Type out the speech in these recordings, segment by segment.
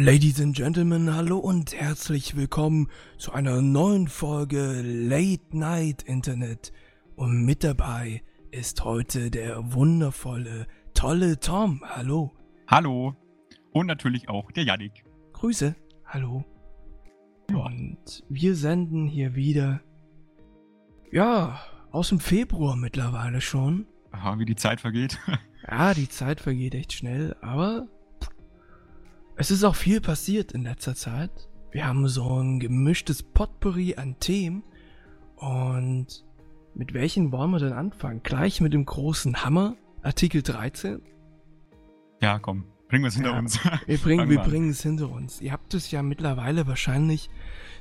Ladies and Gentlemen, hallo und herzlich willkommen zu einer neuen Folge Late Night Internet. Und mit dabei ist heute der wundervolle, tolle Tom. Hallo. Hallo. Und natürlich auch der Yannick. Grüße. Hallo. Und wir senden hier wieder, ja, aus dem Februar mittlerweile schon. Aha, wie die Zeit vergeht. ja, die Zeit vergeht echt schnell, aber es ist auch viel passiert in letzter Zeit. Wir haben so ein gemischtes Potpourri an Themen. Und mit welchen wollen wir denn anfangen? Gleich mit dem großen Hammer, Artikel 13? Ja, komm, bringen wir es hinter ja, uns. Wir bringen, wir bringen es hinter uns. Ihr habt es ja mittlerweile wahrscheinlich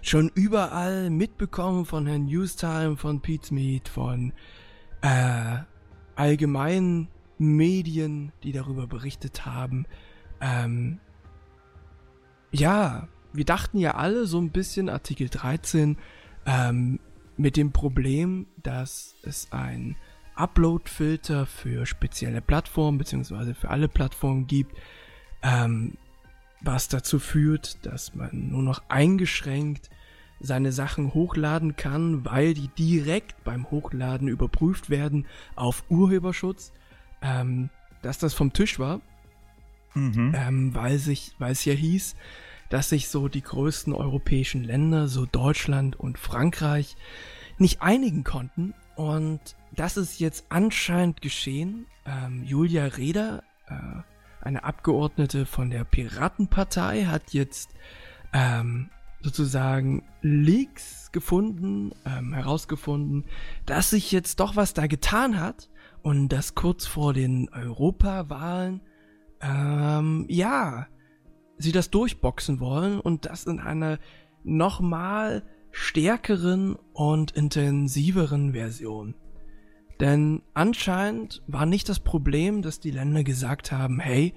schon überall mitbekommen von Herrn Newstime, von Pete's Meat, von äh, allgemeinen Medien, die darüber berichtet haben. Ähm, ja, wir dachten ja alle so ein bisschen Artikel 13 ähm, mit dem Problem, dass es ein Upload-Filter für spezielle Plattformen beziehungsweise für alle Plattformen gibt, ähm, was dazu führt, dass man nur noch eingeschränkt seine Sachen hochladen kann, weil die direkt beim Hochladen überprüft werden auf Urheberschutz, ähm, dass das vom Tisch war mhm. ähm, weil, sich, weil es ja hieß, dass sich so die größten europäischen Länder, so Deutschland und Frankreich, nicht einigen konnten. Und das ist jetzt anscheinend geschehen. Ähm, Julia Reda, äh, eine Abgeordnete von der Piratenpartei, hat jetzt ähm, sozusagen Leaks gefunden, ähm, herausgefunden, dass sich jetzt doch was da getan hat und dass kurz vor den Europawahlen ähm, ja, sie das durchboxen wollen und das in einer nochmal stärkeren und intensiveren Version. Denn anscheinend war nicht das Problem, dass die Länder gesagt haben, hey,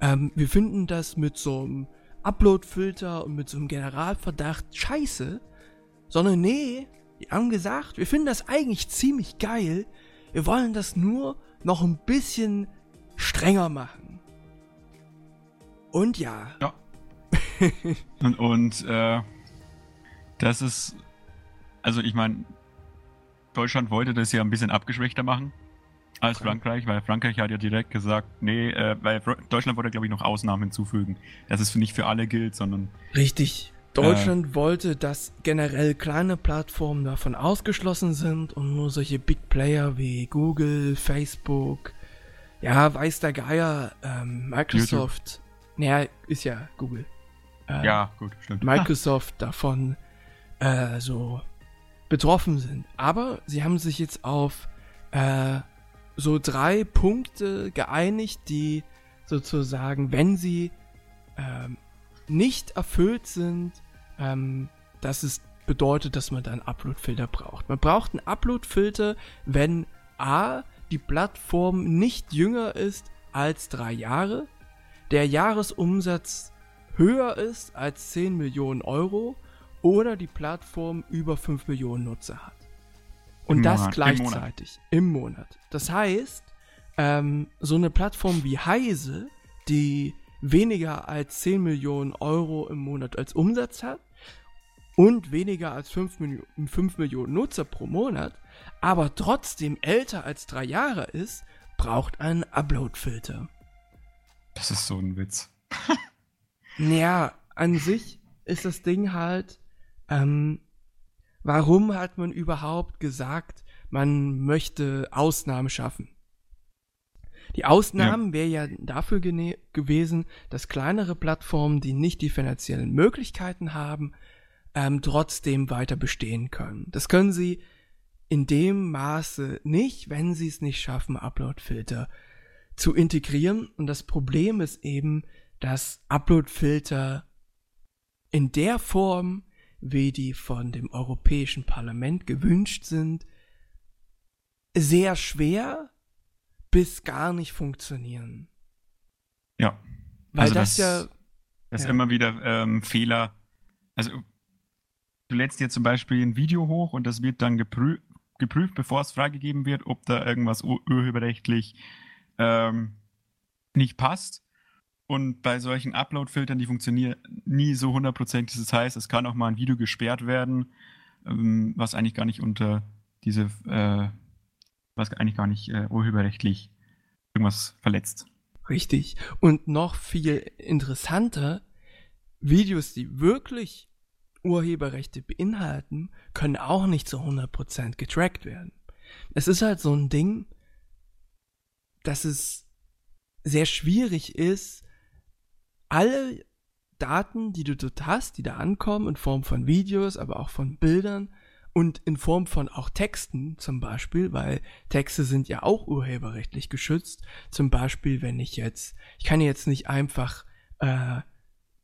ähm, wir finden das mit so einem Upload-Filter und mit so einem Generalverdacht scheiße, sondern nee, die haben gesagt, wir finden das eigentlich ziemlich geil, wir wollen das nur noch ein bisschen strenger machen. Und ja. Ja. und und äh, das ist, also ich meine, Deutschland wollte das ja ein bisschen abgeschwächter machen als okay. Frankreich, weil Frankreich hat ja direkt gesagt, nee, äh, weil Deutschland wollte, glaube ich, noch Ausnahmen hinzufügen, dass es nicht für alle gilt, sondern. Richtig. Deutschland äh, wollte, dass generell kleine Plattformen davon ausgeschlossen sind und nur solche Big Player wie Google, Facebook, ja, weiß der Geier, ähm, Microsoft, naja, ist ja Google. Äh, ja, gut, stimmt. Microsoft davon äh, so betroffen sind. Aber sie haben sich jetzt auf äh, so drei Punkte geeinigt, die sozusagen, wenn sie ähm, nicht erfüllt sind, ähm, dass es bedeutet, dass man dann Upload-Filter braucht. Man braucht einen Upload-Filter, wenn A, die Plattform nicht jünger ist als drei Jahre, der Jahresumsatz höher ist als 10 Millionen Euro oder die Plattform über 5 Millionen Nutzer hat. Und Im das Monat. gleichzeitig im Monat. im Monat. Das heißt, ähm, so eine Plattform wie Heise, die weniger als 10 Millionen Euro im Monat als Umsatz hat und weniger als 5, Millionen, 5 Millionen Nutzer pro Monat, aber trotzdem älter als drei Jahre ist, braucht einen Upload-Filter. Das ist so ein Witz. ja, an sich ist das Ding halt, ähm, warum hat man überhaupt gesagt, man möchte Ausnahmen schaffen? Die Ausnahmen ja. wäre ja dafür gewesen, dass kleinere Plattformen, die nicht die finanziellen Möglichkeiten haben, ähm, trotzdem weiter bestehen können. Das können sie in dem Maße nicht, wenn sie es nicht schaffen, Uploadfilter zu integrieren. Und das Problem ist eben, dass Uploadfilter in der Form, wie die von dem Europäischen Parlament gewünscht sind, sehr schwer bis gar nicht funktionieren. Ja. Weil also das, das ja. Das ja. immer wieder ähm, Fehler. Also du lädst dir zum Beispiel ein Video hoch und das wird dann geprü geprüft, bevor es freigegeben wird, ob da irgendwas urheberrechtlich ähm, nicht passt. Und bei solchen Upload-Filtern, die funktionieren nie so hundertprozentig. Das heißt, es kann auch mal ein Video gesperrt werden, ähm, was eigentlich gar nicht unter diese, äh, was eigentlich gar nicht äh, urheberrechtlich irgendwas verletzt. Richtig. Und noch viel interessanter, Videos, die wirklich Urheberrechte beinhalten, können auch nicht zu 100% getrackt werden. Es ist halt so ein Ding, dass es sehr schwierig ist, alle Daten, die du dort hast, die da ankommen, in Form von Videos, aber auch von Bildern und in Form von auch Texten zum Beispiel, weil Texte sind ja auch urheberrechtlich geschützt. Zum Beispiel, wenn ich jetzt, ich kann jetzt nicht einfach äh,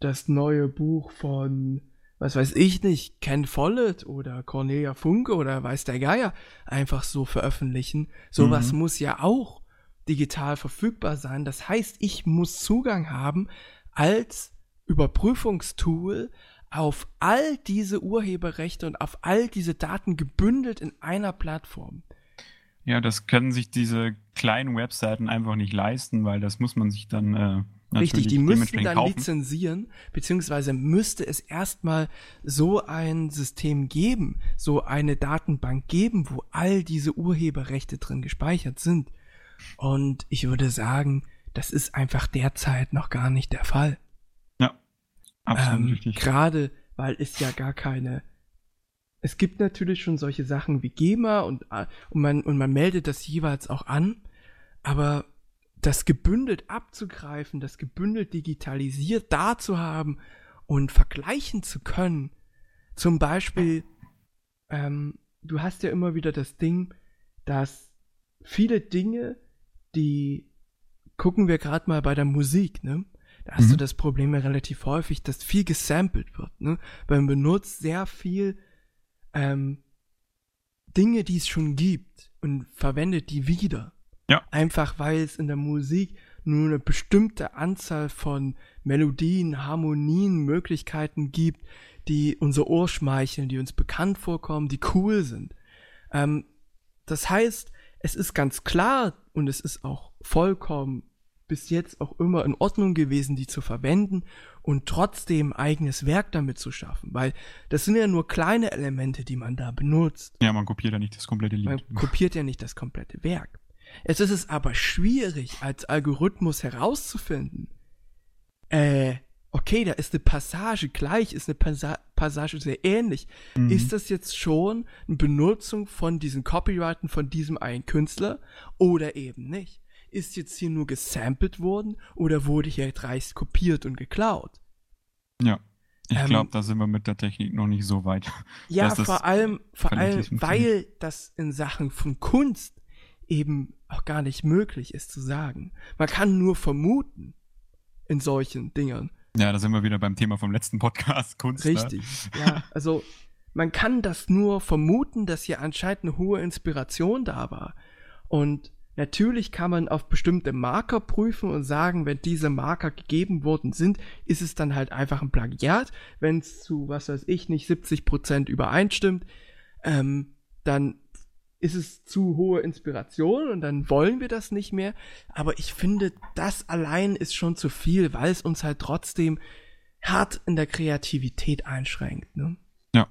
das neue Buch von, was weiß ich nicht, Ken Follett oder Cornelia Funke oder weiß der Geier einfach so veröffentlichen. Sowas mhm. muss ja auch digital verfügbar sein. Das heißt, ich muss Zugang haben als Überprüfungstool auf all diese Urheberrechte und auf all diese Daten gebündelt in einer Plattform. Ja, das können sich diese kleinen Webseiten einfach nicht leisten, weil das muss man sich dann äh, Richtig, die müssten dann kaufen. lizenzieren, beziehungsweise müsste es erstmal so ein System geben, so eine Datenbank geben, wo all diese Urheberrechte drin gespeichert sind. Und ich würde sagen, das ist einfach derzeit noch gar nicht der Fall. Ja, absolut ähm, richtig. Gerade weil es ja gar keine. Es gibt natürlich schon solche Sachen wie GEMA und, äh, und, man, und man meldet das jeweils auch an, aber das gebündelt abzugreifen, das gebündelt digitalisiert da zu haben und vergleichen zu können, zum Beispiel, ähm, du hast ja immer wieder das Ding, dass viele Dinge, die gucken wir gerade mal bei der Musik, ne? Da hast mhm. du das Problem ja relativ häufig, dass viel gesampelt wird, ne? Man benutzt sehr viel ähm, Dinge, die es schon gibt und verwendet die wieder. Ja. Einfach weil es in der Musik nur eine bestimmte Anzahl von Melodien, Harmonien, Möglichkeiten gibt, die unser Ohr schmeicheln, die uns bekannt vorkommen, die cool sind. Ähm, das heißt, es ist ganz klar und es ist auch vollkommen bis jetzt auch immer in Ordnung gewesen, die zu verwenden und trotzdem eigenes Werk damit zu schaffen, weil das sind ja nur kleine Elemente, die man da benutzt. Ja, man kopiert ja nicht das komplette Lied. Man kopiert ja nicht das komplette Werk. Jetzt ist es aber schwierig, als Algorithmus herauszufinden, äh, okay, da ist eine Passage gleich, ist eine Passa Passage sehr ähnlich. Mhm. Ist das jetzt schon eine Benutzung von diesen Copyrighten von diesem einen Künstler oder eben nicht? Ist jetzt hier nur gesampelt worden oder wurde hier dreist kopiert und geklaut? Ja. Ich ähm, glaube, da sind wir mit der Technik noch nicht so weit. Ja, vor allem, vor allem, weil das in Sachen von Kunst eben auch gar nicht möglich ist zu sagen. Man kann nur vermuten in solchen Dingern. Ja, da sind wir wieder beim Thema vom letzten Podcast, Kunst. Ne? Richtig, ne? ja. Also man kann das nur vermuten, dass hier anscheinend eine hohe Inspiration da war. Und natürlich kann man auf bestimmte Marker prüfen und sagen, wenn diese Marker gegeben worden sind, ist es dann halt einfach ein Plagiat. Wenn es zu, was weiß ich, nicht 70% übereinstimmt, ähm, dann ist es zu hohe Inspiration und dann wollen wir das nicht mehr. Aber ich finde, das allein ist schon zu viel, weil es uns halt trotzdem hart in der Kreativität einschränkt. Ne? Ja.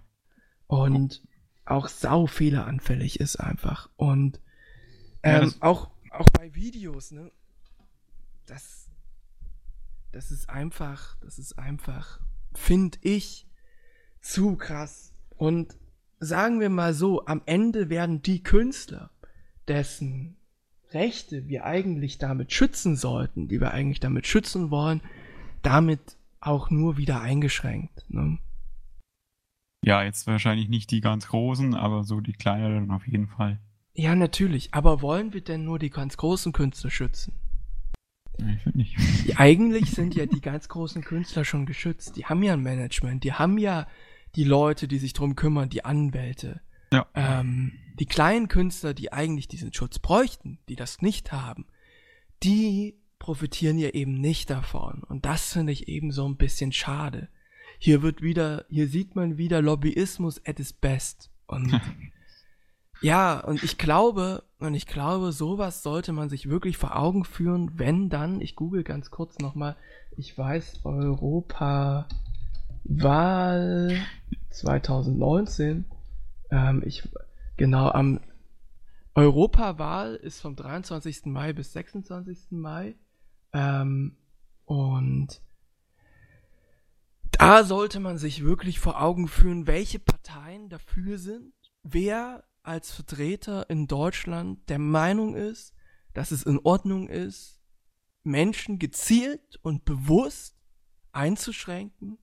Und auch sau fehleranfällig ist einfach. Und ähm, ja, auch, auch bei Videos, ne? Das, das ist einfach, das ist einfach, finde ich, zu krass. Und sagen wir mal so, am Ende werden die Künstler, dessen Rechte wir eigentlich damit schützen sollten, die wir eigentlich damit schützen wollen, damit auch nur wieder eingeschränkt. Ne? Ja, jetzt wahrscheinlich nicht die ganz großen, aber so die kleineren auf jeden Fall. Ja, natürlich. Aber wollen wir denn nur die ganz großen Künstler schützen? Ich finde nicht. Eigentlich sind ja die ganz großen Künstler schon geschützt. Die haben ja ein Management, die haben ja die Leute, die sich drum kümmern, die Anwälte. Ja. Ähm, die kleinen Künstler, die eigentlich diesen Schutz bräuchten, die das nicht haben, die profitieren ja eben nicht davon. Und das finde ich eben so ein bisschen schade. Hier wird wieder, hier sieht man wieder Lobbyismus at its best. Und Ja, und ich glaube, und ich glaube, sowas sollte man sich wirklich vor Augen führen, wenn dann, ich google ganz kurz nochmal, ich weiß, Europa Wahl 2019, ähm, ich, genau, am Europawahl ist vom 23. Mai bis 26. Mai, ähm, und da sollte man sich wirklich vor Augen führen, welche Parteien dafür sind, wer als Vertreter in Deutschland der Meinung ist, dass es in Ordnung ist, Menschen gezielt und bewusst einzuschränken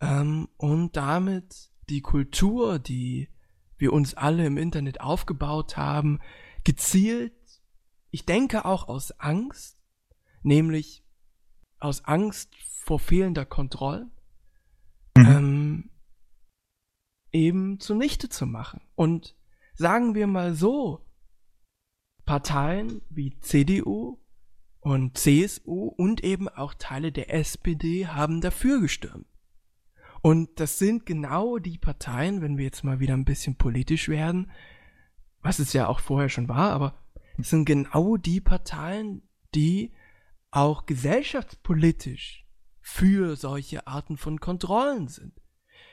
ähm, und damit die Kultur, die wir uns alle im Internet aufgebaut haben, gezielt, ich denke auch aus Angst, nämlich aus Angst vor fehlender Kontrolle, mhm. ähm, eben zunichte zu machen. Und sagen wir mal so, Parteien wie CDU und CSU und eben auch Teile der SPD haben dafür gestimmt. Und das sind genau die Parteien, wenn wir jetzt mal wieder ein bisschen politisch werden, was es ja auch vorher schon war, aber es sind genau die Parteien, die auch gesellschaftspolitisch für solche Arten von Kontrollen sind.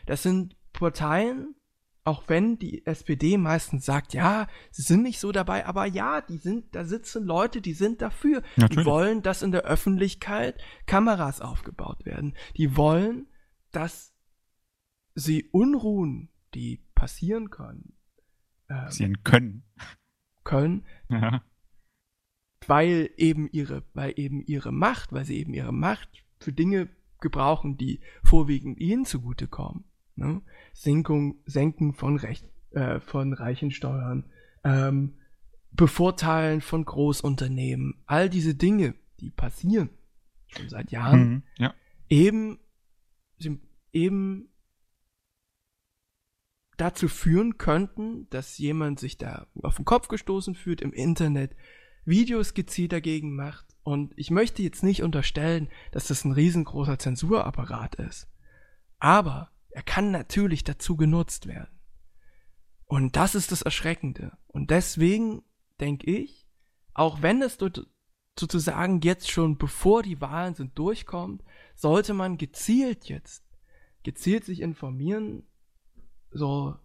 Das sind Parteien, auch wenn die SPD meistens sagt, ja, sie sind nicht so dabei, aber ja, die sind, da sitzen Leute, die sind dafür. Natürlich. Die wollen, dass in der Öffentlichkeit Kameras aufgebaut werden. Die wollen, dass sie Unruhen, die passieren können, ähm, passieren können, können, ja. weil eben ihre, weil eben ihre Macht, weil sie eben ihre Macht für Dinge gebrauchen, die vorwiegend ihnen zugutekommen. Ne? Senkung, Senken von Recht, äh, von reichen Steuern, ähm, Bevorteilen von Großunternehmen, all diese Dinge, die passieren schon seit Jahren, mhm, ja. eben, eben dazu führen könnten, dass jemand sich da auf den Kopf gestoßen fühlt im Internet, Videos gezielt dagegen macht. Und ich möchte jetzt nicht unterstellen, dass das ein riesengroßer Zensurapparat ist. Aber er kann natürlich dazu genutzt werden. Und das ist das Erschreckende. Und deswegen denke ich, auch wenn es sozusagen jetzt schon bevor die Wahlen sind durchkommt, sollte man gezielt jetzt, gezielt sich informieren, so,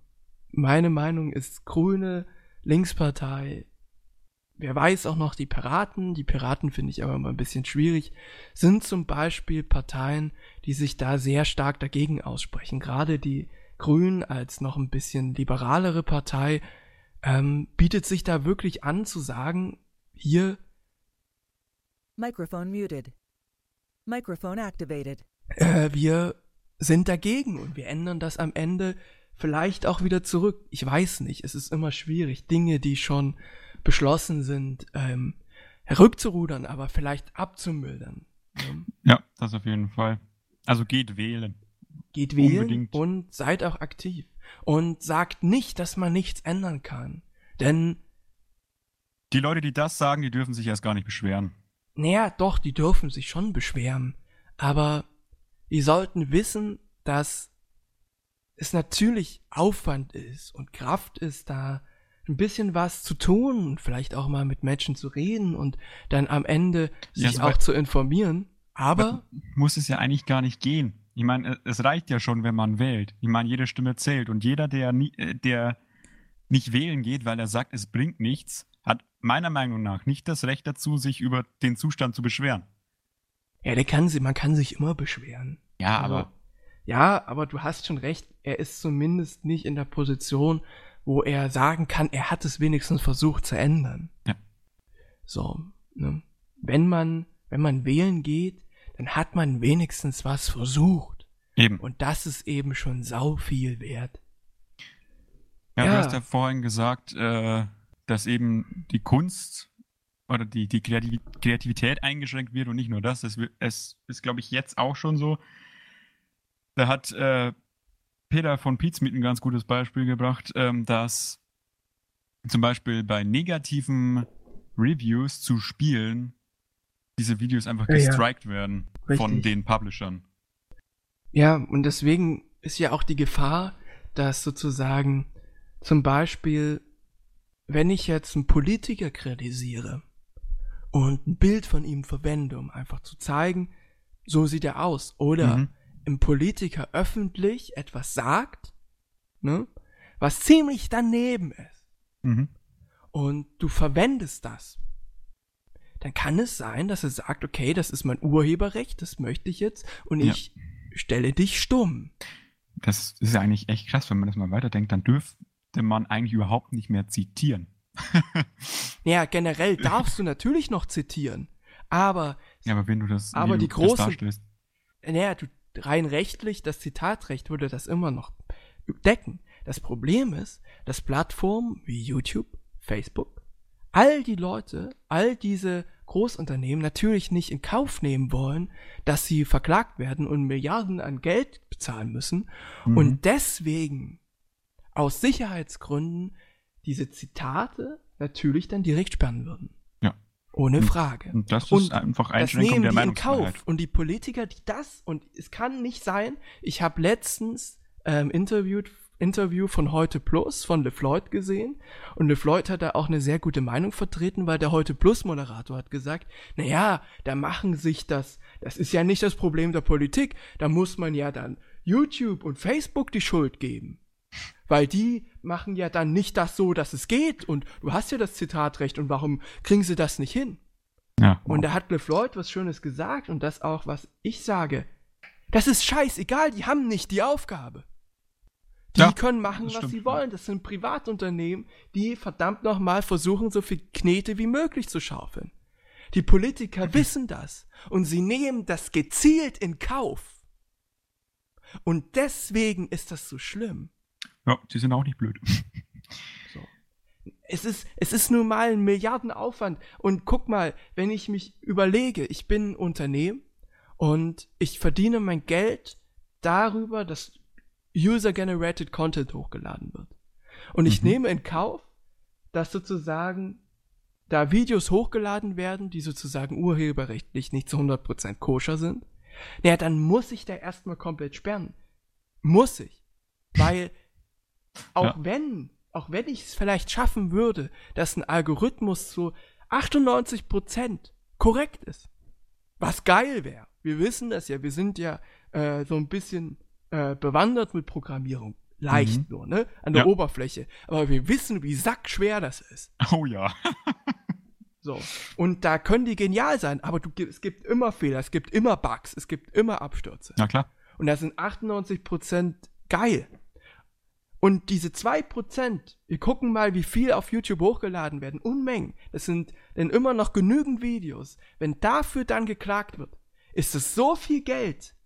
meine Meinung ist Grüne, Linkspartei, wer weiß auch noch die Piraten, die Piraten finde ich aber immer ein bisschen schwierig, sind zum Beispiel Parteien, die sich da sehr stark dagegen aussprechen. Gerade die Grünen als noch ein bisschen liberalere Partei ähm, bietet sich da wirklich an zu sagen, hier Microphone muted. Microphone activated. Äh, wir sind dagegen und wir ändern das am Ende vielleicht auch wieder zurück. Ich weiß nicht. Es ist immer schwierig, Dinge, die schon beschlossen sind, ähm, herückzurudern, aber vielleicht abzumildern. Ne? Ja, das auf jeden Fall. Also geht wählen. Geht wählen Unbedingt. und seid auch aktiv. Und sagt nicht, dass man nichts ändern kann. Denn die Leute, die das sagen, die dürfen sich erst gar nicht beschweren. Naja, doch, die dürfen sich schon beschweren. Aber die sollten wissen, dass es natürlich Aufwand ist und Kraft ist, da ein bisschen was zu tun und vielleicht auch mal mit Menschen zu reden und dann am Ende sich ja, auch zu informieren. Aber muss es ja eigentlich gar nicht gehen. Ich meine, es reicht ja schon, wenn man wählt. Ich meine, jede Stimme zählt und jeder, der, nie, äh, der nicht wählen geht, weil er sagt, es bringt nichts, hat meiner Meinung nach nicht das Recht dazu, sich über den Zustand zu beschweren. Ja, der kann, man kann sich immer beschweren. Ja, also, aber ja, aber du hast schon recht, er ist zumindest nicht in der Position, wo er sagen kann, er hat es wenigstens versucht zu ändern. Ja. So, ne? Wenn man, wenn man wählen geht, dann hat man wenigstens was versucht. Eben. Und das ist eben schon sau viel wert. Ja, ja. du hast ja vorhin gesagt, äh, dass eben die Kunst oder die, die Kreativität eingeschränkt wird und nicht nur das. Es, es ist, glaube ich, jetzt auch schon so, da hat äh, Peter von Pizmeet ein ganz gutes Beispiel gebracht, ähm, dass zum Beispiel bei negativen Reviews zu Spielen diese Videos einfach ja, gestrikt ja. werden Richtig. von den Publishern. Ja, und deswegen ist ja auch die Gefahr, dass sozusagen zum Beispiel wenn ich jetzt einen Politiker kritisiere und ein Bild von ihm verwende, um einfach zu zeigen, so sieht er aus, oder mhm. Ein Politiker öffentlich etwas sagt, ne, was ziemlich daneben ist, mhm. und du verwendest das, dann kann es sein, dass er sagt, okay, das ist mein Urheberrecht, das möchte ich jetzt, und ja. ich stelle dich stumm. Das ist ja eigentlich echt krass, wenn man das mal weiterdenkt, dann dürfte man eigentlich überhaupt nicht mehr zitieren. ja, generell darfst du natürlich noch zitieren, aber ja, aber wenn du das, aber die große, darstellst. Naja, du rein rechtlich, das Zitatrecht würde das immer noch decken. Das Problem ist, dass Plattformen wie YouTube, Facebook, all die Leute, all diese Großunternehmen natürlich nicht in Kauf nehmen wollen, dass sie verklagt werden und Milliarden an Geld bezahlen müssen mhm. und deswegen aus Sicherheitsgründen diese Zitate natürlich dann direkt sperren würden. Ohne Frage. Und das ist und einfach Einschränkung das nehmen der die in Kauf. Und die Politiker, die das, und es kann nicht sein, ich habe letztens ähm, interviewt Interview von Heute Plus von LeFloid gesehen und LeFloid hat da auch eine sehr gute Meinung vertreten, weil der Heute Plus Moderator hat gesagt, na ja, da machen sich das, das ist ja nicht das Problem der Politik, da muss man ja dann YouTube und Facebook die Schuld geben. Weil die machen ja dann nicht das so, dass es geht und du hast ja das Zitatrecht und warum kriegen sie das nicht hin? Ja. Und da hat LeFloid was Schönes gesagt und das auch, was ich sage. Das ist scheißegal, die haben nicht die Aufgabe. Die ja, können machen, was stimmt. sie wollen. Das sind Privatunternehmen, die verdammt nochmal versuchen, so viel Knete wie möglich zu schaufeln. Die Politiker mhm. wissen das und sie nehmen das gezielt in Kauf. Und deswegen ist das so schlimm. Ja, sie sind auch nicht blöd. So. Es ist, es ist nun mal ein Milliardenaufwand. Und guck mal, wenn ich mich überlege, ich bin ein Unternehmen und ich verdiene mein Geld darüber, dass User-Generated Content hochgeladen wird. Und ich mhm. nehme in Kauf, dass sozusagen da Videos hochgeladen werden, die sozusagen urheberrechtlich nicht zu 100% koscher sind, naja, dann muss ich da erstmal komplett sperren. Muss ich. Weil auch ja. wenn, auch wenn ich es vielleicht schaffen würde, dass ein Algorithmus zu 98% korrekt ist, was geil wäre. Wir wissen das ja, wir sind ja äh, so ein bisschen äh, bewandert mit Programmierung. Leicht mhm. nur, ne? An der ja. Oberfläche. Aber wir wissen, wie sackschwer das ist. Oh ja. so. Und da können die genial sein, aber du, es gibt immer Fehler, es gibt immer Bugs, es gibt immer Abstürze. Na klar. Und da sind 98% geil. Und diese 2%, wir gucken mal, wie viel auf YouTube hochgeladen werden. Unmengen. Das sind denn immer noch genügend Videos. Wenn dafür dann geklagt wird, ist es so viel Geld,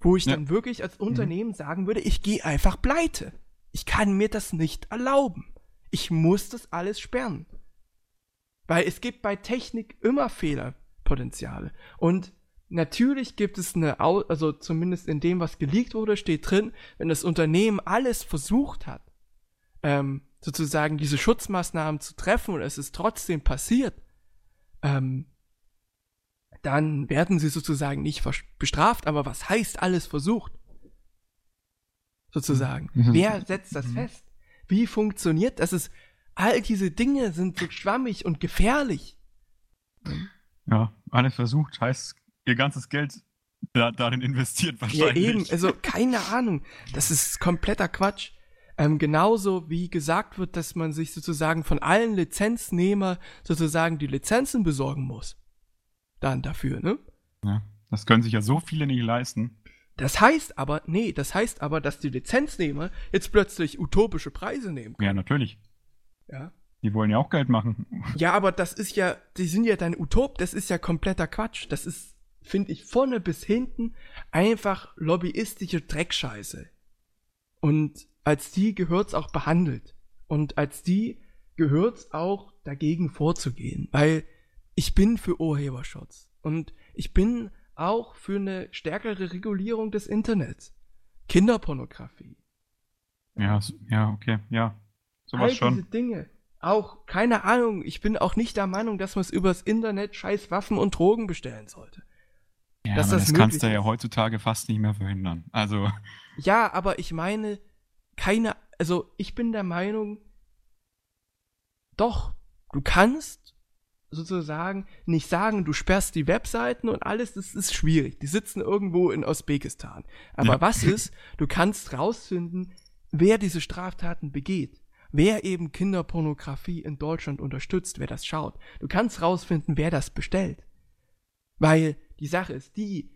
wo ich ja. dann wirklich als mhm. Unternehmen mhm. sagen würde, ich gehe einfach pleite. Ich kann mir das nicht erlauben. Ich muss das alles sperren. Weil es gibt bei Technik immer Fehlerpotenziale. Und natürlich gibt es eine, also zumindest in dem, was geleakt wurde, steht drin, wenn das Unternehmen alles versucht hat, ähm, sozusagen diese Schutzmaßnahmen zu treffen und es ist trotzdem passiert, ähm, dann werden sie sozusagen nicht bestraft, aber was heißt alles versucht? Sozusagen. Mhm. Wer setzt das mhm. fest? Wie funktioniert das? Ist, all diese Dinge sind so schwammig und gefährlich. Ja, alles versucht heißt ihr ganzes Geld da, darin investiert wahrscheinlich. Ja, eben, also keine Ahnung. Das ist kompletter Quatsch. Ähm, genauso wie gesagt wird, dass man sich sozusagen von allen Lizenznehmer sozusagen die Lizenzen besorgen muss dann dafür, ne? Ja, das können sich ja so viele nicht leisten. Das heißt aber, nee, das heißt aber, dass die Lizenznehmer jetzt plötzlich utopische Preise nehmen können. Ja, natürlich. Ja. Die wollen ja auch Geld machen. Ja, aber das ist ja, die sind ja dein Utop, das ist ja kompletter Quatsch. Das ist, finde ich, vorne bis hinten einfach lobbyistische Dreckscheiße. Und als die gehört's auch behandelt. Und als die gehört's auch dagegen vorzugehen. Weil ich bin für Urheberschutz und ich bin auch für eine stärkere Regulierung des Internets. Kinderpornografie. Ja, ja, okay, ja. Sowas All schon. diese Dinge. Auch, keine Ahnung, ich bin auch nicht der Meinung, dass man es übers Internet scheiß Waffen und Drogen bestellen sollte. Ja, dass das, das kannst du ja heutzutage fast nicht mehr verhindern. Also. Ja, aber ich meine, keine, also ich bin der Meinung, doch, du kannst sozusagen nicht sagen, du sperrst die Webseiten und alles, das ist schwierig. Die sitzen irgendwo in Usbekistan. Aber ja. was ist, du kannst rausfinden, wer diese Straftaten begeht. Wer eben Kinderpornografie in Deutschland unterstützt, wer das schaut. Du kannst rausfinden, wer das bestellt. Weil die Sache ist die,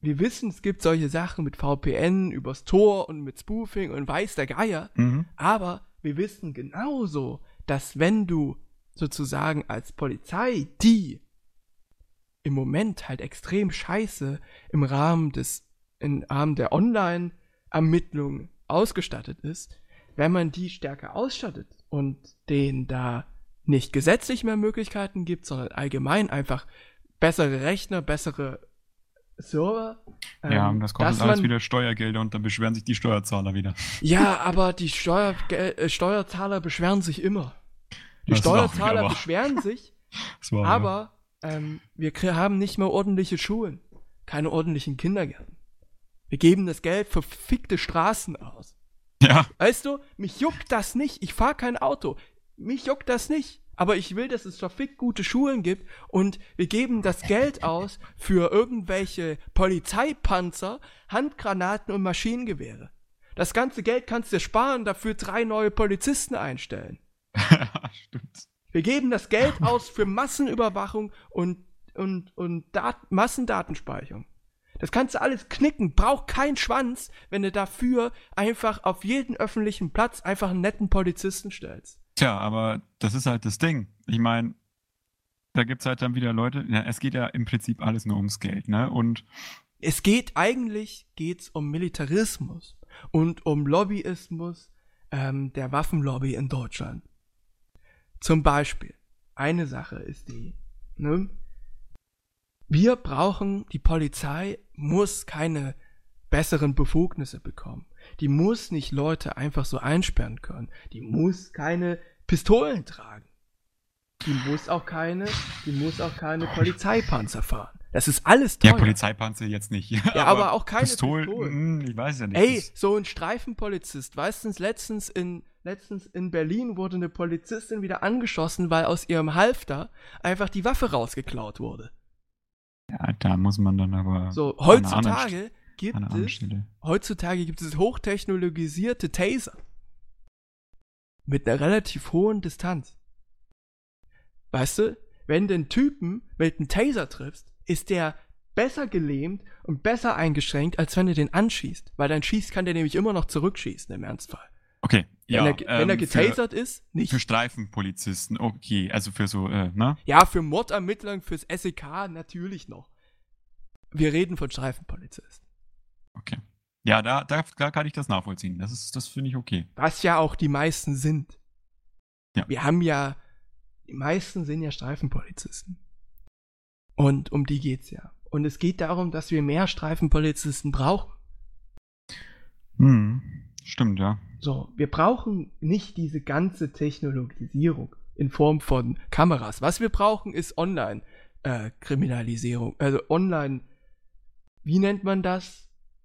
wir wissen, es gibt solche Sachen mit VPN übers Tor und mit Spoofing und weiß der Geier, mhm. aber wir wissen genauso, dass wenn du sozusagen als Polizei, die im Moment halt extrem scheiße im Rahmen des, im Rahmen der Online-Ermittlung ausgestattet ist, wenn man die stärker ausstattet und denen da nicht gesetzlich mehr Möglichkeiten gibt, sondern allgemein einfach bessere Rechner, bessere Server. Ähm, ja, und das kostet alles wieder Steuergelder und dann beschweren sich die Steuerzahler wieder. Ja, aber die Steuer, äh, Steuerzahler beschweren sich immer. Die das Steuerzahler beschweren sich, aber ähm, wir haben nicht mehr ordentliche Schulen, keine ordentlichen Kindergärten. Wir geben das Geld für fickte Straßen aus. Ja. Weißt du, mich juckt das nicht. Ich fahre kein Auto. Mich juckt das nicht. Aber ich will, dass es verfickt gute Schulen gibt und wir geben das Geld aus für irgendwelche Polizeipanzer, Handgranaten und Maschinengewehre. Das ganze Geld kannst du dir sparen, dafür drei neue Polizisten einstellen. Stimmt. Wir geben das Geld aus für Massenüberwachung und, und, und Dat Massendatenspeicherung. Das kannst du alles knicken, braucht keinen Schwanz, wenn du dafür einfach auf jeden öffentlichen Platz einfach einen netten Polizisten stellst. Tja, aber das ist halt das Ding. Ich meine, da gibt es halt dann wieder Leute, ja, es geht ja im Prinzip alles nur ums Geld, ne? Und es geht eigentlich geht's um Militarismus und um Lobbyismus ähm, der Waffenlobby in Deutschland. Zum Beispiel, eine Sache ist die, ne? Wir brauchen, die Polizei muss keine besseren Befugnisse bekommen. Die muss nicht Leute einfach so einsperren können. Die muss keine Pistolen tragen. Die muss auch keine, die muss auch keine Polizeipanzer fahren. Das ist alles teuer. Ja, Polizeipanzer jetzt nicht. Ja, aber, aber auch keine Pistolen. Pistolen. Hm, ich weiß ja nicht. Ey, so ein Streifenpolizist. Weißt du, letztens in, letztens in Berlin wurde eine Polizistin wieder angeschossen, weil aus ihrem Halfter einfach die Waffe rausgeklaut wurde. Ja, da muss man dann aber. So, heutzutage gibt es, heutzutage gibt es hochtechnologisierte Taser. Mit einer relativ hohen Distanz. Weißt du, wenn du einen Typen mit einem Taser triffst, ist der besser gelähmt und besser eingeschränkt, als wenn du den anschießt. Weil dann schießt, kann der nämlich immer noch zurückschießen im Ernstfall. Okay, wenn ja. Er, wenn ähm, er getasert für, ist, nicht. Für Streifenpolizisten, okay. Also für so, äh, ne? Ja, für Mordermittlern, fürs SEK natürlich noch. Wir reden von Streifenpolizisten. Ja, da, da, da kann ich das nachvollziehen. Das ist, das finde ich okay. Was ja auch die meisten sind. Ja. Wir haben ja, die meisten sind ja Streifenpolizisten. Und um die geht's ja. Und es geht darum, dass wir mehr Streifenpolizisten brauchen. Hm, stimmt, ja. So, wir brauchen nicht diese ganze Technologisierung in Form von Kameras. Was wir brauchen, ist Online-Kriminalisierung. Äh, also Online, wie nennt man das?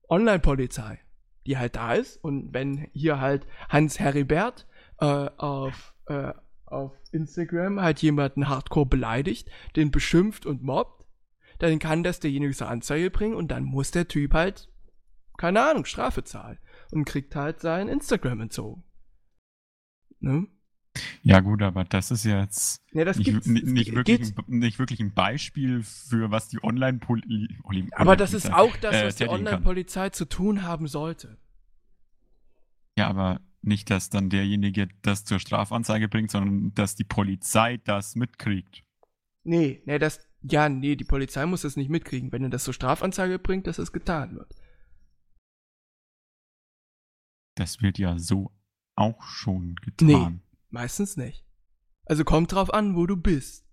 Online-Polizei, die halt da ist. Und wenn hier halt Hans Heribert äh, auf, äh, auf Instagram halt jemanden hardcore beleidigt, den beschimpft und mobbt, dann kann das derjenige zur Anzeige bringen und dann muss der Typ halt, keine Ahnung, Strafe zahlen und kriegt halt sein Instagram entzogen. Ne? Ja gut, aber das ist jetzt ja, das nicht, nicht, wirklich ein, nicht wirklich ein Beispiel für was die Online-Polizei. Aber das ist auch das, äh, was die Online-Polizei zu tun haben sollte. Ja, aber nicht, dass dann derjenige das zur Strafanzeige bringt, sondern dass die Polizei das mitkriegt. Nee, nee, das, ja, nee, die Polizei muss das nicht mitkriegen, wenn er das zur Strafanzeige bringt, dass es getan wird. Das wird ja so auch schon getan. Nee, meistens nicht. Also kommt drauf an, wo du bist.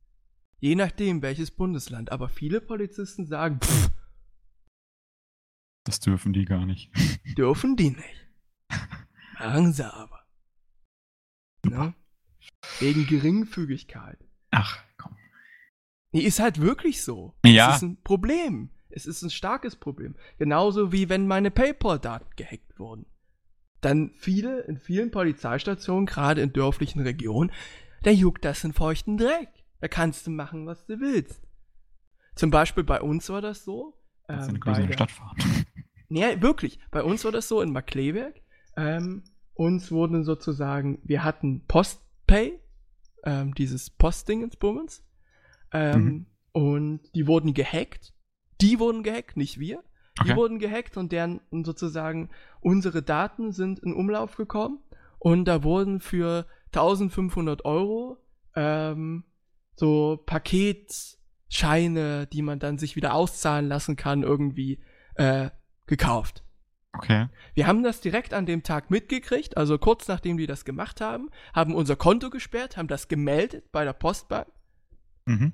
Je nachdem, welches Bundesland. Aber viele Polizisten sagen, pff, Das dürfen die gar nicht. Dürfen die nicht. Machen sie aber. Ne? Wegen Geringfügigkeit. Ach, komm. Nee, ist halt wirklich so. Ja. Es ist ein Problem. Es ist ein starkes Problem. Genauso wie wenn meine PayPal-Daten gehackt wurden dann viele, in vielen Polizeistationen, gerade in dörflichen Regionen, da juckt das einen feuchten Dreck. Da kannst du machen, was du willst. Zum Beispiel bei uns war das so. Kannst ähm, in eine größere Stadt fahren. Nee, wirklich. Bei uns war das so in Markleberg. Ähm, uns wurden sozusagen, wir hatten Postpay, ähm, dieses Postding ins Bummens. Ähm, mhm. Und die wurden gehackt. Die wurden gehackt, nicht wir. Die okay. wurden gehackt und deren sozusagen unsere Daten sind in Umlauf gekommen. Und da wurden für 1500 Euro ähm, so Paketscheine, die man dann sich wieder auszahlen lassen kann, irgendwie äh, gekauft. Okay. Wir haben das direkt an dem Tag mitgekriegt, also kurz nachdem die das gemacht haben, haben unser Konto gesperrt, haben das gemeldet bei der Postbank. Mhm.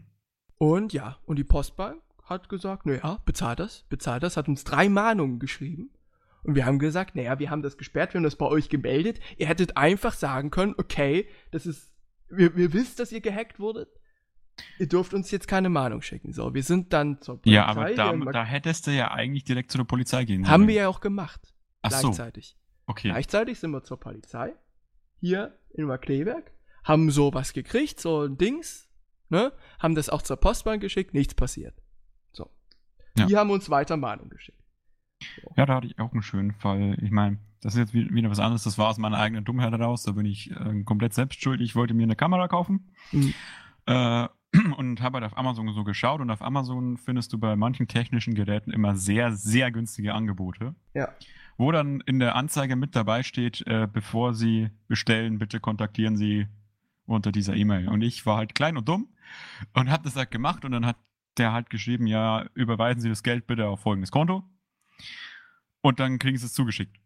Und ja, und die Postbank hat gesagt, naja, bezahl das, bezahl das, hat uns drei Mahnungen geschrieben. Und wir haben gesagt, naja, wir haben das gesperrt, wir haben das bei euch gemeldet. Ihr hättet einfach sagen können, okay, das ist, wir, wir wisst, dass ihr gehackt wurdet ihr dürft uns jetzt keine Mahnung schicken. So, wir sind dann zur Polizei. Ja, aber da, da hättest du ja eigentlich direkt zu der Polizei gehen Haben wir ja auch gemacht. Ach gleichzeitig. So. Okay. Gleichzeitig sind wir zur Polizei. Hier in Markleberg. Haben so was gekriegt, so ein Dings. Ne? Haben das auch zur Postbank geschickt. Nichts passiert. Ja. Die haben uns weiter Mahnung geschickt. So. Ja, da hatte ich auch einen schönen Fall. Ich meine, das ist jetzt wieder was anderes. Das war aus meiner eigenen Dummheit heraus. Da bin ich äh, komplett selbst schuld. Ich wollte mir eine Kamera kaufen. Mhm. Äh, und habe halt auf Amazon so geschaut und auf Amazon findest du bei manchen technischen Geräten immer sehr, sehr günstige Angebote. Ja. Wo dann in der Anzeige mit dabei steht, äh, bevor Sie bestellen, bitte kontaktieren Sie unter dieser E-Mail. Und ich war halt klein und dumm und habe das halt gemacht und dann hat der halt geschrieben, ja, überweisen Sie das Geld bitte auf folgendes Konto und dann kriegen Sie es zugeschickt.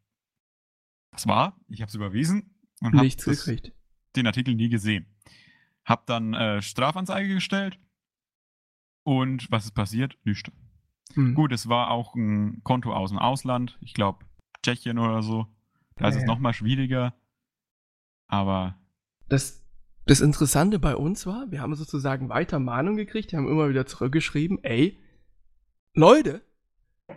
Das war, ich habe es überwiesen und habe den Artikel nie gesehen. Hab dann äh, Strafanzeige gestellt. Und was ist passiert? Nichts. Hm. Gut, es war auch ein Konto aus dem Ausland. Ich glaube, Tschechien oder so. Da ja, ist es ja. nochmal schwieriger. Aber. Das, das Interessante bei uns war, wir haben sozusagen weiter Mahnung gekriegt, wir haben immer wieder zurückgeschrieben, ey, Leute,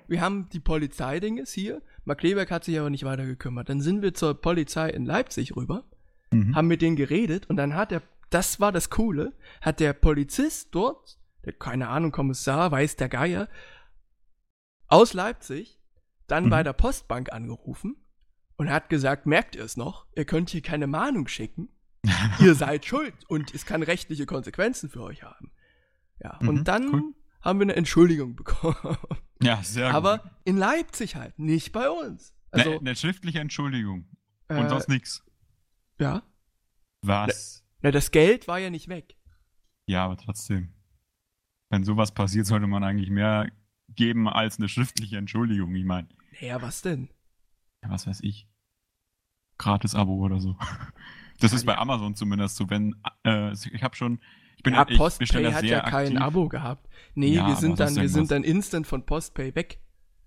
wir haben die Polizeidinges hier, Mark Kleberg hat sich aber nicht weiter gekümmert. Dann sind wir zur Polizei in Leipzig rüber, mhm. haben mit denen geredet und dann hat der das war das Coole, hat der Polizist dort, der, keine Ahnung, Kommissar, weiß der Geier, aus Leipzig, dann mhm. bei der Postbank angerufen und hat gesagt, merkt ihr es noch, ihr könnt hier keine Mahnung schicken, ihr seid schuld und es kann rechtliche Konsequenzen für euch haben. Ja, mhm, und dann cool. haben wir eine Entschuldigung bekommen. Ja, sehr Aber gut. in Leipzig halt, nicht bei uns. Also, eine, eine schriftliche Entschuldigung. Und äh, sonst nichts. Ja. Was? Na, das Geld war ja nicht weg. Ja, aber trotzdem. Wenn sowas passiert, sollte man eigentlich mehr geben als eine schriftliche Entschuldigung, ich meine. Naja, was denn? Ja, was weiß ich. Gratis-Abo oder so. Das ist bei. Amazon zumindest so, wenn, äh, ich habe schon, ich bin ja, ich Postpay hat ja kein aktiv. Abo gehabt. Nee, ja, wir sind dann, wir sind dann instant von Postpay weg.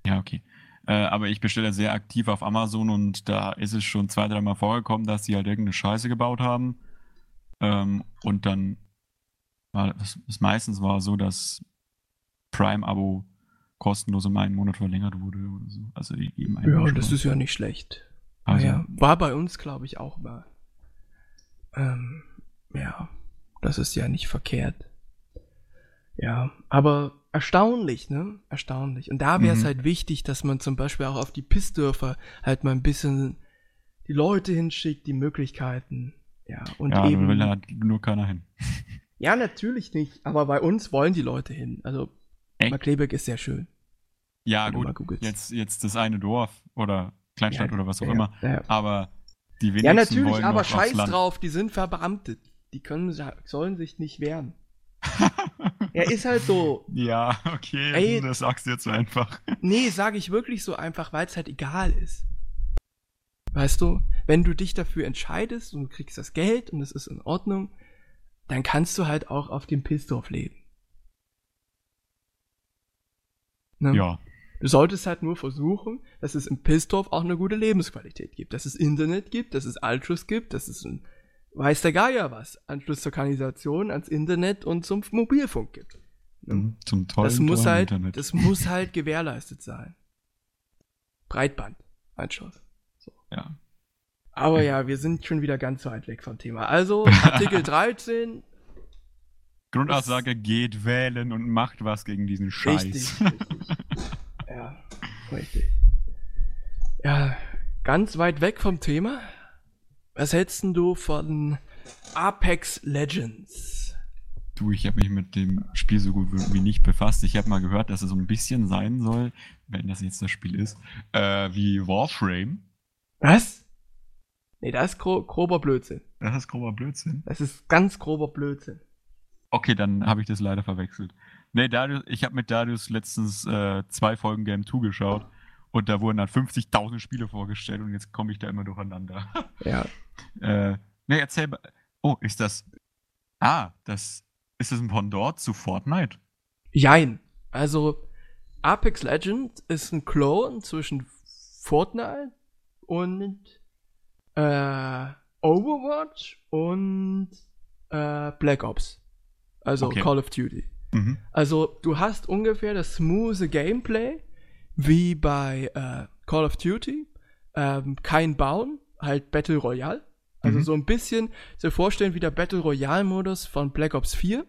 Ja, okay. Äh, aber ich bestelle sehr aktiv auf Amazon und da ist es schon zwei, dreimal vorgekommen, dass die halt irgendeine Scheiße gebaut haben ähm, und dann war es meistens war so, dass Prime-Abo kostenlos um einen Monat verlängert wurde oder so. Also eben Ja, das ist ja nicht schlecht. Also, ja, war bei uns, glaube ich, auch mal. Ähm, ja, das ist ja nicht verkehrt. Ja, aber erstaunlich, ne? Erstaunlich. Und da wäre es mhm. halt wichtig, dass man zum Beispiel auch auf die Pissdörfer halt mal ein bisschen die Leute hinschickt, die Möglichkeiten. Ja, und ja, eben. will da nur keiner hin. Ja, natürlich nicht, aber bei uns wollen die Leute hin. Also, Markleberg ist sehr schön. Ja, gut. Jetzt, jetzt das eine Dorf oder Kleinstadt ja, oder was auch ja, immer. Ja. Aber die wenigsten Ja, natürlich, aber scheiß drauf, die sind verbeamtet. Die können, sollen sich nicht wehren. er ist halt so. Ja, okay, Ey, das sagst du jetzt so einfach. Nee, sage ich wirklich so einfach, weil es halt egal ist. Weißt du, wenn du dich dafür entscheidest und du kriegst das Geld und es ist in Ordnung, dann kannst du halt auch auf dem Pilsdorf leben. Ne? Ja. Du solltest halt nur versuchen, dass es im Pilsdorf auch eine gute Lebensqualität gibt, dass es Internet gibt, dass es Anschluss gibt, dass es ein weiß der Geier was, Anschluss zur Kanalisation, ans Internet und zum Mobilfunk gibt. Ne? Mhm, zum tollen, das muss tollen halt, Internet. Das muss halt gewährleistet sein. Breitband, Anschluss. Ja. Aber ja, wir sind schon wieder ganz weit weg vom Thema. Also, Artikel 13. Grundaussage, geht wählen und macht was gegen diesen Scheiß. Richtig, richtig. Ja, richtig. Ja, ganz weit weg vom Thema. Was hältst du von Apex Legends? Du, ich habe mich mit dem Spiel so gut wie nicht befasst. Ich habe mal gehört, dass es so ein bisschen sein soll, wenn das jetzt das Spiel ist, äh, wie Warframe. Was? Nee, das ist gro grober Blödsinn. Das ist grober Blödsinn. Das ist ganz grober Blödsinn. Okay, dann habe ich das leider verwechselt. Nee, Darius, ich habe mit Darius letztens äh, zwei Folgen Game 2 geschaut und da wurden dann 50.000 Spiele vorgestellt und jetzt komme ich da immer durcheinander. Ja. äh, nee, erzähl mal. Oh, ist das. Ah, das. Ist das ein Pendant zu Fortnite? Jein. Also, Apex Legends ist ein Clone zwischen Fortnite und äh, Overwatch und äh, Black Ops. Also Okay. Call of Duty. Mhm. Also du hast ungefähr das smooth Gameplay wie bei äh, Call of Duty. Ähm, kein Bauen, halt Battle Royale. Also Mhm. so ein bisschen dir vorstellen wie der Battle Royale Modus von Black Ops 4.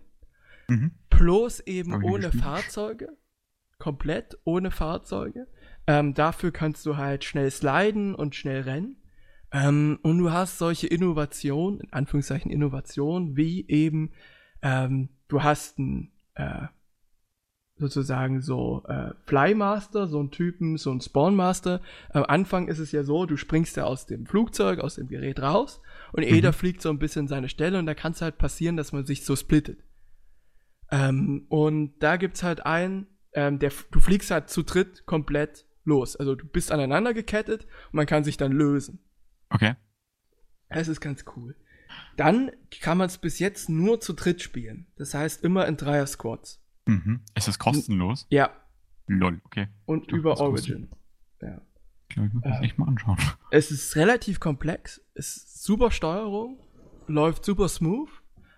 Mhm. Plus eben ohne gespielt. Fahrzeuge. Komplett ohne Fahrzeuge. Ähm, dafür kannst du halt schnell sliden und schnell rennen. Ähm, und du hast solche Innovationen, in Anführungszeichen Innovationen, wie eben, ähm, du hast einen, äh, sozusagen so äh, Flymaster, so einen Typen, so einen Spawnmaster. Am Anfang ist es ja so, du springst ja aus dem Flugzeug, aus dem Gerät raus und Mhm. jeder fliegt so ein bisschen seine Stelle und da kann es halt passieren, dass man sich so splittet. Ähm, und da gibt's halt einen, ähm, der, du fliegst halt zu dritt komplett los. Also du bist aneinander gekettet und man kann sich dann lösen. Okay. Das ist ganz cool. Dann kann man es bis jetzt nur zu dritt spielen. Das heißt immer in Dreier-Squads. Mhm. Ist das kostenlos? Ja, Lol, okay. und Doch, über. Origin. Ja. Ich glaube, ich muss das Äh. echt mal anschauen. Es ist relativ komplex, ist super Steuerung, läuft super smooth,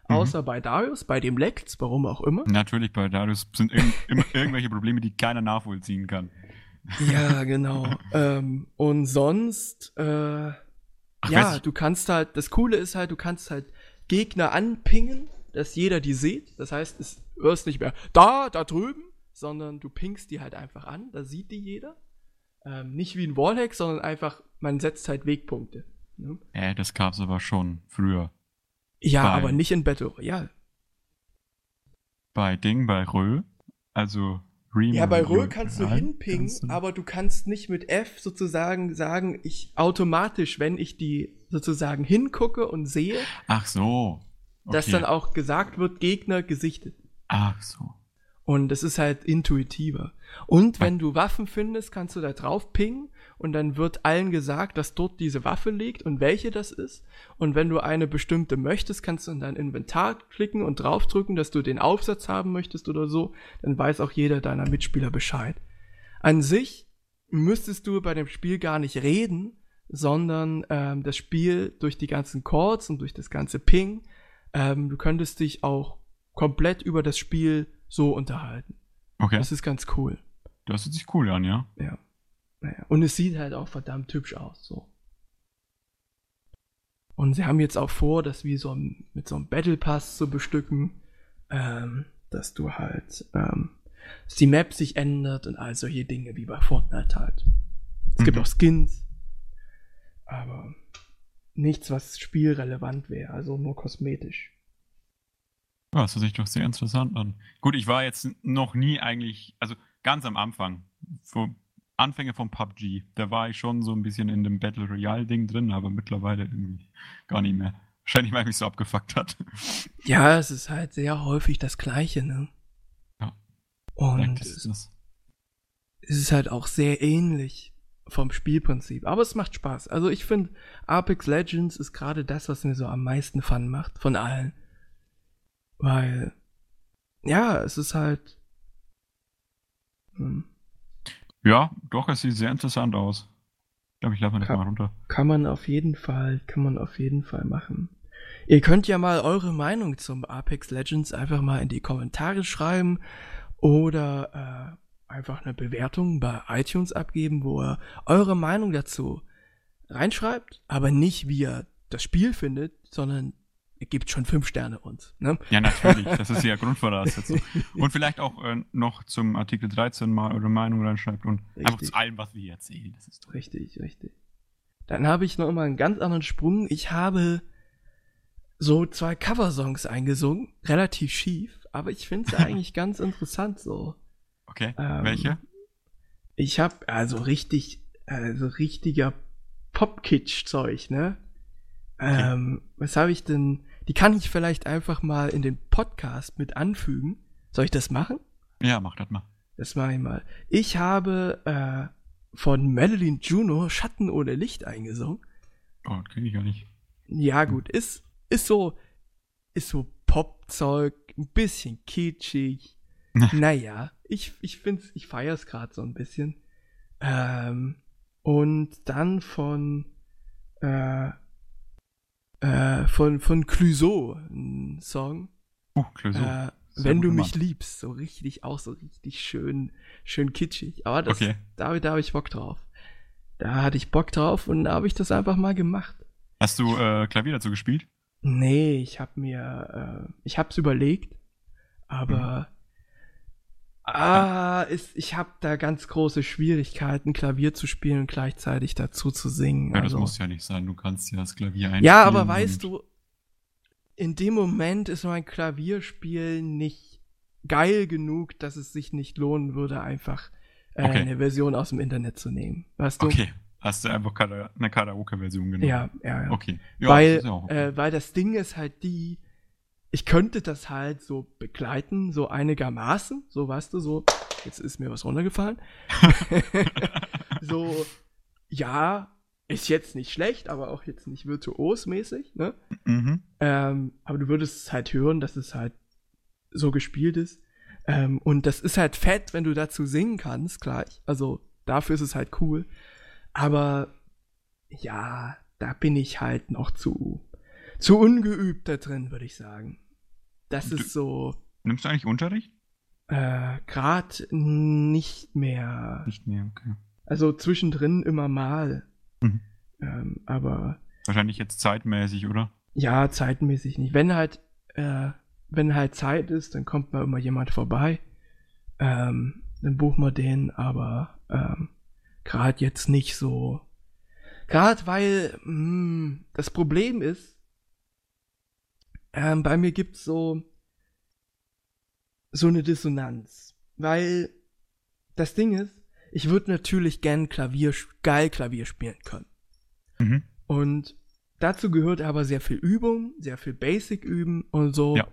Mhm. außer bei Darius, bei dem leckt's, warum auch immer. Natürlich, bei Darius sind irg immer irgendwelche Probleme, die keiner nachvollziehen kann. Ja, genau. ähm, und sonst, äh, Ach, ja, du kannst halt, das Coole ist halt, du kannst halt Gegner anpingen, dass jeder die sieht. Das heißt, es hörst nicht mehr da, da drüben, sondern du pingst die halt einfach an, da sieht die jeder. Ähm, nicht wie ein Wallhack, sondern einfach, man setzt halt Wegpunkte. Ne? Äh, das gab's aber schon früher. Ja, Bei- aber nicht in Battle Royale. Bei Ding, bei Rö, also Ja, bei Rö kannst du hinpingen, kannst du- aber du kannst nicht mit F sozusagen sagen, ich automatisch, wenn ich die sozusagen hingucke und sehe, Ach so. Okay. dass dann auch gesagt wird, Gegner gesichtet. Ach so. Und das ist halt intuitiver. Und wenn du Waffen findest, kannst du da drauf pingen und dann wird allen gesagt, dass dort diese Waffe liegt und welche das ist. Und wenn du eine bestimmte möchtest, kannst du in dein Inventar klicken und draufdrücken, dass du den Aufsatz haben möchtest oder so. Dann weiß auch jeder deiner Mitspieler Bescheid. An sich müsstest du bei dem Spiel gar nicht reden, sondern ähm, das Spiel durch die ganzen Chords und durch das ganze Ping, ähm, du könntest dich auch komplett über das Spiel so unterhalten. Okay. Das ist ganz cool. Das hört sich cool an, ja. Ja. Naja. Und es sieht halt auch verdammt hübsch aus, so. Und sie haben jetzt auch vor, das wie so mit so einem Battle Pass zu bestücken, ähm, dass du halt, ähm, dass die Map sich ändert und all solche Dinge wie bei Fortnite halt. Es gibt Mhm. auch Skins, aber nichts, was spielrelevant wäre, also nur kosmetisch. Ja, das hört sich doch sehr interessant an. Gut, ich war jetzt noch nie eigentlich, also ganz am Anfang, so Anfänge von PUBG, da war ich schon so ein bisschen in dem Battle Royale Ding drin, aber mittlerweile irgendwie gar nicht mehr. Wahrscheinlich, weil mich so abgefuckt hat. Ja, es ist halt sehr häufig das Gleiche, ne? Ja. Und ist es ist halt auch sehr ähnlich vom Spielprinzip. Aber es macht Spaß. Also ich finde, Apex Legends ist gerade das, was mir so am meisten Fun macht von allen. Weil, ja, es ist halt. Hm, Ja, doch, es sieht sehr interessant aus. Ich glaube, ich lade mir das mal runter. kann man auf jeden Fall, kann man auf jeden Fall machen. Ihr könnt ja mal eure Meinung zum Apex Legends einfach mal in die Kommentare schreiben oder äh, einfach eine Bewertung bei iTunes abgeben, wo ihr eure Meinung dazu reinschreibt, aber nicht wie er das Spiel findet, sondern er gibt schon fünf Sterne uns. Ne? Ja, natürlich. Das ist ja Grundvoraussetzung. und vielleicht auch äh, noch zum Artikel 13 mal eure Meinung reinschreibt und richtig. einfach zu allem, was wir hier erzählen. Das ist toll. Richtig, richtig. Dann habe ich noch mal einen ganz anderen Sprung. Ich habe so zwei Coversongs eingesungen, relativ schief, aber ich finde es eigentlich ganz interessant so. Okay, ähm, welche? Ich habe also richtig, also richtiger Pop-Kitsch-Zeug, ne? Okay. Ähm, was habe ich denn? Die kann ich vielleicht einfach mal in den Podcast mit anfügen. Soll ich das machen? Ja, mach das mal. Das mache ich mal. Ich habe äh, von Madeline Juno Schatten ohne Licht eingesungen. Oh, das kenne ich gar nicht. Ja, gut, ist, ist so, ist so Popzeug, ein bisschen kitschig. naja, ich, ich find's, ich feier's gerade so ein bisschen. Ähm, und dann von, äh, äh, von, von Clouseau, ein Song. Oh, Clouseau. Äh, wenn du mich liebst, so richtig, auch so richtig schön, schön kitschig. Aber das, okay. da, da habe ich Bock drauf. Da hatte ich Bock drauf und da habe ich das einfach mal gemacht. Hast du äh, Klavier dazu gespielt? Nee, ich habe mir, äh, ich hab's überlegt, aber mhm. Ah, ist, ich habe da ganz große Schwierigkeiten, Klavier zu spielen und gleichzeitig dazu zu singen. Ja, also. das muss ja nicht sein. Du kannst ja das Klavier einspielen. Ja, aber weißt du, in dem Moment ist mein Klavierspiel nicht geil genug, dass es sich nicht lohnen würde, einfach äh, okay. eine Version aus dem Internet zu nehmen. Weißt du? Okay. Hast du einfach eine Karaoke-Version genommen? Ja, ja, ja. Okay. Ja, weil, das okay. äh, weil das Ding ist halt die, ich könnte das halt so begleiten, so einigermaßen, so weißt du, so, jetzt ist mir was runtergefallen. so, ja, ist jetzt nicht schlecht, aber auch jetzt nicht virtuosmäßig, ne? Mhm. Ähm, aber du würdest halt hören, dass es halt so gespielt ist. Ähm, und das ist halt fett, wenn du dazu singen kannst, gleich. Also dafür ist es halt cool. Aber ja, da bin ich halt noch zu, zu ungeübt da drin, würde ich sagen. Das du, ist so. Nimmst du eigentlich Unterricht? Äh, grad nicht mehr. Nicht mehr, okay. Also zwischendrin immer mal. Mhm. Ähm, aber. Wahrscheinlich jetzt zeitmäßig, oder? Ja, zeitmäßig nicht. Wenn halt, äh, wenn halt Zeit ist, dann kommt mal immer jemand vorbei. Ähm, dann buchen wir den, aber ähm, gerade jetzt nicht so. Gerade weil mh, hm, das Problem ist, ähm, bei mir gibt's so so eine Dissonanz, weil das Ding ist, ich würde natürlich gern Klavier geil Klavier spielen können. Mhm. Und dazu gehört aber sehr viel Übung, sehr viel Basic üben und so. Ja.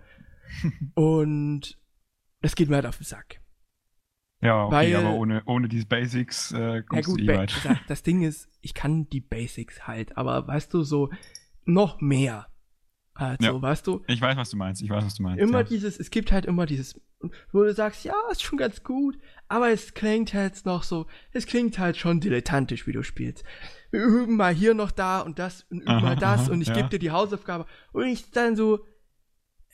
und das geht mir halt auf den Sack. Ja, okay, Weil, aber ohne, ohne diese Basics äh, kommst ja gut, du eh weit. Das, das Ding ist, ich kann die Basics halt, aber weißt du, so noch mehr. Also, ja. weißt du? Ich weiß, was du meinst. Ich weiß, was du meinst. Immer ja. dieses, es gibt halt immer dieses, wo du sagst, ja, ist schon ganz gut, aber es klingt halt noch so, es klingt halt schon dilettantisch, wie du spielst. Wir üben mal hier noch da und das und üben aha, mal das aha, und ich ja. gebe dir die Hausaufgabe und ich dann so,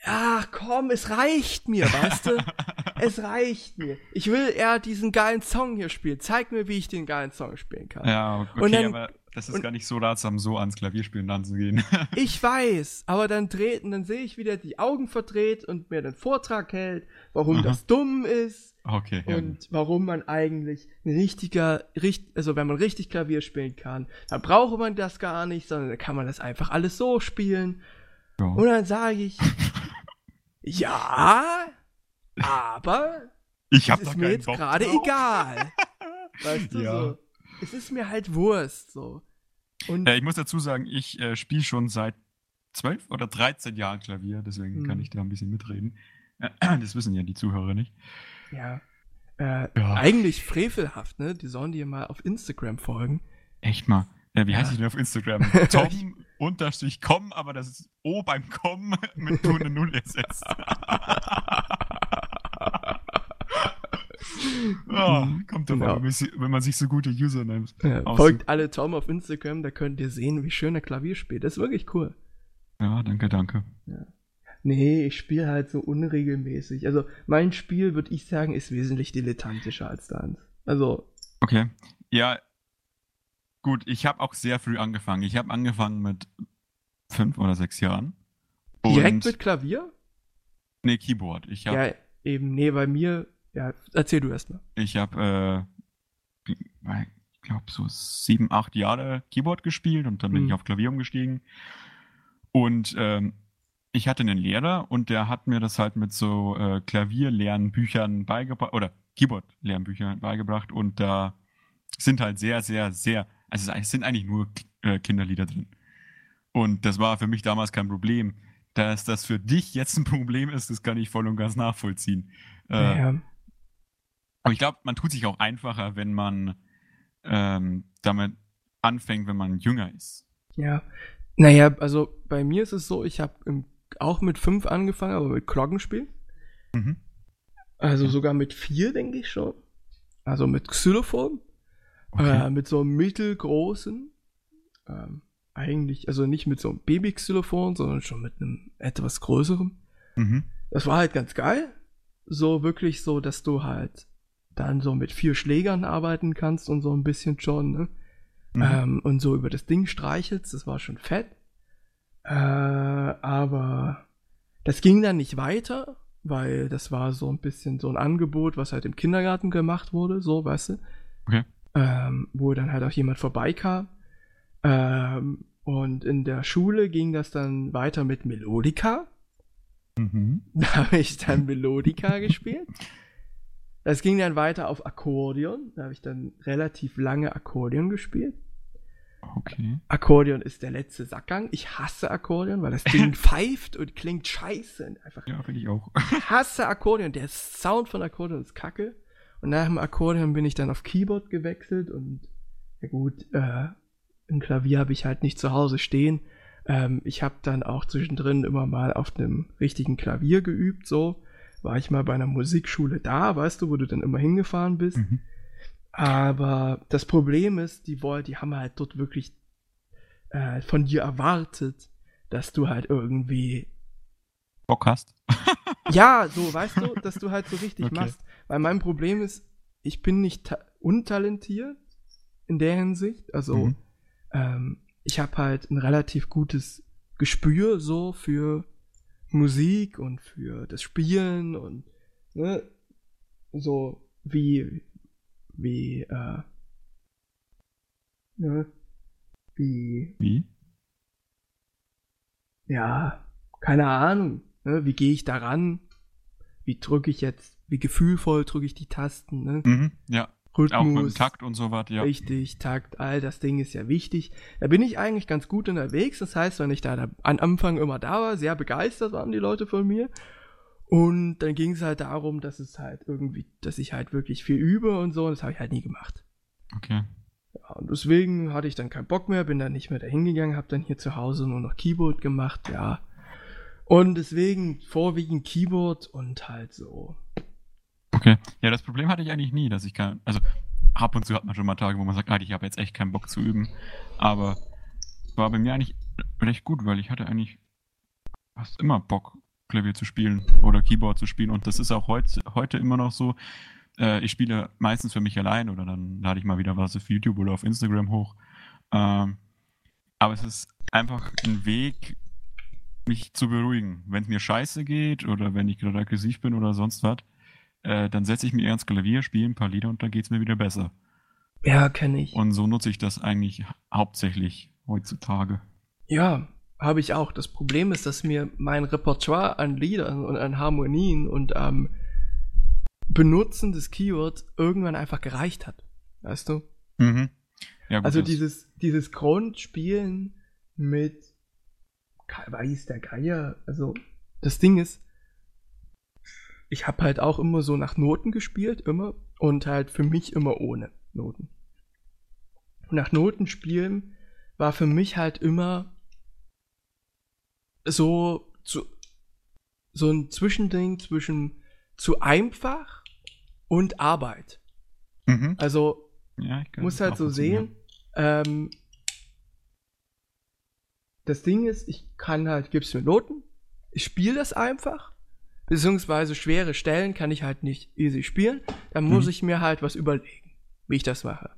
ach komm, es reicht mir, weißt du? es reicht mir. Ich will eher diesen geilen Song hier spielen. Zeig mir, wie ich den geilen Song spielen kann. Ja, okay, und dann, aber das ist und gar nicht so ratsam, so ans Klavierspielen ranzugehen. ich weiß, aber dann dreht und dann sehe ich, wie der die Augen verdreht und mir den Vortrag hält, warum Aha. das dumm ist. Okay. Und ja. warum man eigentlich ein richtiger, richt, also wenn man richtig Klavier spielen kann, dann braucht man das gar nicht, sondern dann kann man das einfach alles so spielen. Ja. Und dann sage ich, ja, aber ich hab ist mir jetzt gerade egal. Weißt du ja. so? Es ist mir halt Wurst, so. Und äh, ich muss dazu sagen, ich äh, spiele schon seit 12 oder 13 Jahren Klavier, deswegen hm. kann ich da ein bisschen mitreden. das wissen ja die Zuhörer nicht. Ja. Äh, ja. Eigentlich frevelhaft, ne? Die sollen dir mal auf Instagram folgen. Echt mal. Ja, wie ja. heißt ich denn auf Instagram? Tom unterstrich com, aber das ist O beim Com mit nur eine Null ersetzt. Oh, kommt doch genau. wenn man sich so gute Usernames ja, Folgt alle Tom auf Instagram, da könnt ihr sehen, wie schön er Klavier spielt. Das ist wirklich cool. Ja, danke, danke. Ja. Nee, ich spiele halt so unregelmäßig. Also mein Spiel, würde ich sagen, ist wesentlich dilettantischer als deins. Also. Okay. Ja, gut, ich habe auch sehr früh angefangen. Ich habe angefangen mit fünf oder sechs Jahren. Direkt mit Klavier? Nee, Keyboard. Ich hab, ja, eben, nee, bei mir, ja, erzähl du erst mal. Ich habe, äh, ich glaube, so sieben, acht Jahre Keyboard gespielt und dann bin ich Mhm. auf Klavier umgestiegen. Und ähm, ich hatte einen Lehrer und der hat mir das halt mit so äh, Klavierlernbüchern beigebracht oder Keyboard-Lernbüchern beigebracht und da sind halt sehr, sehr, sehr, also es sind eigentlich nur äh, Kinderlieder drin. Und das war für mich damals kein Problem. Dass das für dich jetzt ein Problem ist, das kann ich voll und ganz nachvollziehen. Äh, ja. Aber ich glaube, man tut sich auch einfacher, wenn man ähm, damit anfängt, wenn man jünger ist. Ja. Naja, also bei mir ist es so, ich habe auch mit fünf angefangen, aber mit Glockenspiel. Mhm. Also sogar mit vier, denke ich schon. Also mit Xylophon. Okay. Äh, mit so einem mittelgroßen. Ähm, eigentlich, also nicht mit so einem Baby-Xylophon, sondern schon mit einem etwas größeren. Mhm. Das war halt ganz geil. So wirklich so, dass du halt dann so mit vier Schlägern arbeiten kannst und so ein bisschen schon, ne? Mhm. Ähm, und so über das Ding streichelst, das war schon fett. Äh, aber das ging dann nicht weiter, weil das war so ein bisschen so ein Angebot, was halt im Kindergarten gemacht wurde, so, weißt du? Okay. Ähm, wo dann halt auch jemand vorbeikam. Ähm, und in der Schule ging das dann weiter mit Melodika. Mhm. Da habe ich dann Melodika gespielt. Das ging dann weiter auf Akkordeon. Da habe ich dann relativ lange Akkordeon gespielt. Okay. Akkordeon ist der letzte Sackgang. Ich hasse Akkordeon, weil das Ding pfeift und klingt scheiße. Und einfach Ja, finde ich auch. ich hasse Akkordeon. Der Sound von Akkordeon ist kacke. Und nach dem Akkordeon bin ich dann auf Keyboard gewechselt und ja gut, äh, ein Klavier habe ich halt nicht zu Hause stehen. Ähm, ich habe dann auch zwischendrin immer mal auf einem richtigen Klavier geübt, so. War ich mal bei einer Musikschule da, weißt du, wo du dann immer hingefahren bist. Mhm. Aber das Problem ist, die wollen, die haben halt dort wirklich äh, von dir erwartet, dass du halt irgendwie Bock hast. ja, so, weißt du, dass du halt so richtig Okay. machst. Weil mein Problem ist, ich bin nicht ta- untalentiert in der Hinsicht. Also, Mhm. ähm, ich habe halt ein relativ gutes Gespür so für Musik und für das Spielen und ne, so wie wie äh, ne, wie Wie? ja, keine Ahnung. Ne? Wie gehe ich daran? Wie drücke ich jetzt, wie gefühlvoll drücke ich die Tasten? Ne? Mhm. Ja. Rhythmus, Auch mit dem Takt und so was, ja. richtig, Takt, all das Ding ist ja wichtig. Da bin ich eigentlich ganz gut unterwegs. Das heißt, wenn ich da, da am Anfang immer da war, sehr begeistert waren die Leute von mir. Und dann ging es halt darum, dass es halt irgendwie, dass ich halt wirklich viel übe und so. Und das habe ich halt nie gemacht. Okay. Ja, und deswegen hatte ich dann keinen Bock mehr, bin dann nicht mehr dahin gegangen, habe dann hier zu Hause nur noch Keyboard gemacht, ja. Und deswegen vorwiegend Keyboard und halt so. Okay. Ja, das Problem hatte ich eigentlich nie, dass ich kann. Also ab und zu hat man schon mal Tage, wo man sagt, ah, ich habe jetzt echt keinen Bock zu üben. Aber war bei mir eigentlich recht gut, weil ich hatte eigentlich fast immer Bock, Klavier zu spielen oder Keyboard zu spielen. Und das ist auch heut, heute immer noch so. Äh, ich spiele meistens für mich allein oder dann lade ich mal wieder was auf YouTube oder auf Instagram hoch. Ähm, aber es ist einfach ein Weg, mich zu beruhigen. Wenn es mir scheiße geht oder wenn ich gerade aggressiv bin oder sonst was, äh, dann setze ich mich eher ins Klavier, spiele ein paar Lieder und dann geht's mir wieder besser. Ja, kenne ich. Und so nutze ich das eigentlich hauptsächlich heutzutage. Ja, habe ich auch. Das Problem ist, dass mir mein Repertoire an Liedern und an Harmonien und am Benutzen des Keywords irgendwann einfach gereicht hat. Weißt du? Mhm. Ja, gut, Also dieses, dieses Grundspielen mit weiß der Geier. Also das Ding ist, ich habe halt auch immer so nach Noten gespielt, immer. Und halt für mich immer ohne Noten. Und nach Noten spielen war für mich halt immer so, zu, so ein Zwischending zwischen zu einfach und Arbeit. Mhm. Also Ja, muss halt so sehen. Ähm, das Ding ist, ich kann halt, gib's mir Noten, ich spiele das einfach, beziehungsweise schwere Stellen kann ich halt nicht easy spielen, dann muss Mhm. ich mir halt was überlegen, wie ich das mache.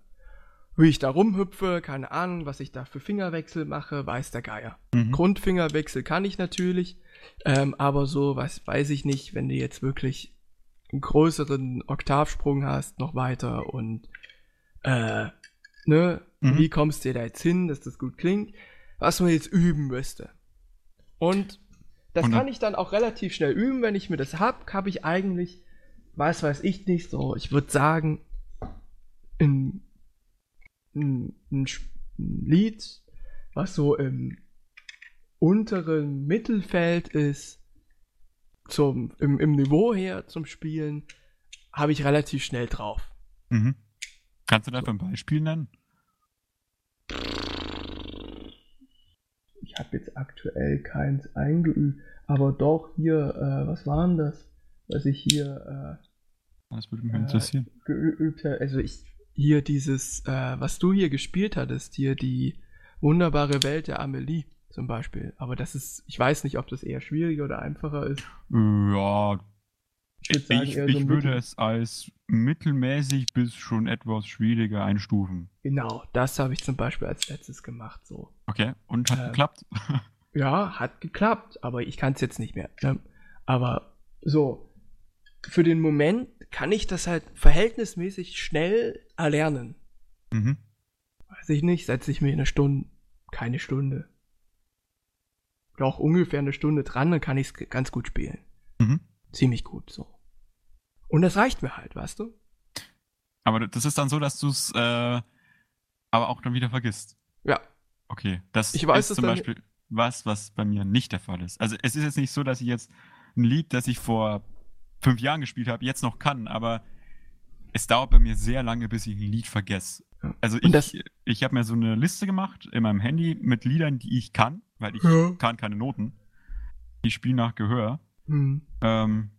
wie ich da rumhüpfe, keine Ahnung, was ich da für Fingerwechsel mache, weiß der Geier. Mhm. Grundfingerwechsel kann ich natürlich, ähm, aber so was weiß ich nicht, wenn du jetzt wirklich einen größeren Oktavsprung hast, noch weiter und äh, ne, Mhm. wie kommst du da jetzt hin, dass das gut klingt, was man jetzt üben müsste. Und das dann- kann ich dann auch relativ schnell üben, wenn ich mir das hab, habe ich eigentlich, was weiß ich nicht, so, ich würde sagen, ein, ein, ein Lied, was so im unteren Mittelfeld ist, zum, im, im Niveau her zum Spielen, habe ich relativ schnell drauf. Mhm. Kannst du dafür ein Beispiel nennen? Ich habe jetzt aktuell keins eingeübt, aber doch hier, äh, was war denn das, was ich hier Das würde mich Äh, interessieren. äh, geübt habe? Also ich, hier dieses, äh, was du hier gespielt hattest, hier die wunderbare Welt der Amelie zum Beispiel. Aber das ist, ich weiß nicht, ob das eher schwieriger oder einfacher ist. Ja, Ich würde sagen, ich, ich so würde es als mittelmäßig bis schon etwas schwieriger einstufen. Genau, das habe ich zum Beispiel als letztes gemacht, so. Okay, und hat Ähm, geklappt? Ja, hat geklappt, aber ich kann es jetzt nicht mehr. Ne? Aber so, für den Moment kann ich das halt verhältnismäßig schnell erlernen. mhm. Weiß ich nicht, setze ich mir eine Stunde, keine Stunde. Doch ungefähr eine Stunde dran, dann kann ich es ganz gut spielen. Ziemlich gut, so. Und das reicht mir halt, weißt du? Aber das ist dann so, dass du es äh, aber auch dann wieder vergisst. Ja. Okay, das Ich weiß ist zum Beispiel was, was bei mir nicht der Fall ist. Also es ist jetzt nicht so, dass ich jetzt ein Lied, das ich vor fünf Jahren gespielt habe, jetzt noch kann, aber es dauert bei mir sehr lange, bis ich ein Lied vergesse. Also das- ich, ich habe mir so eine Liste gemacht in meinem Handy mit Liedern, die ich kann, weil ich Ja. kann keine Noten. Ich spiele nach Gehör. Hm. Ähm,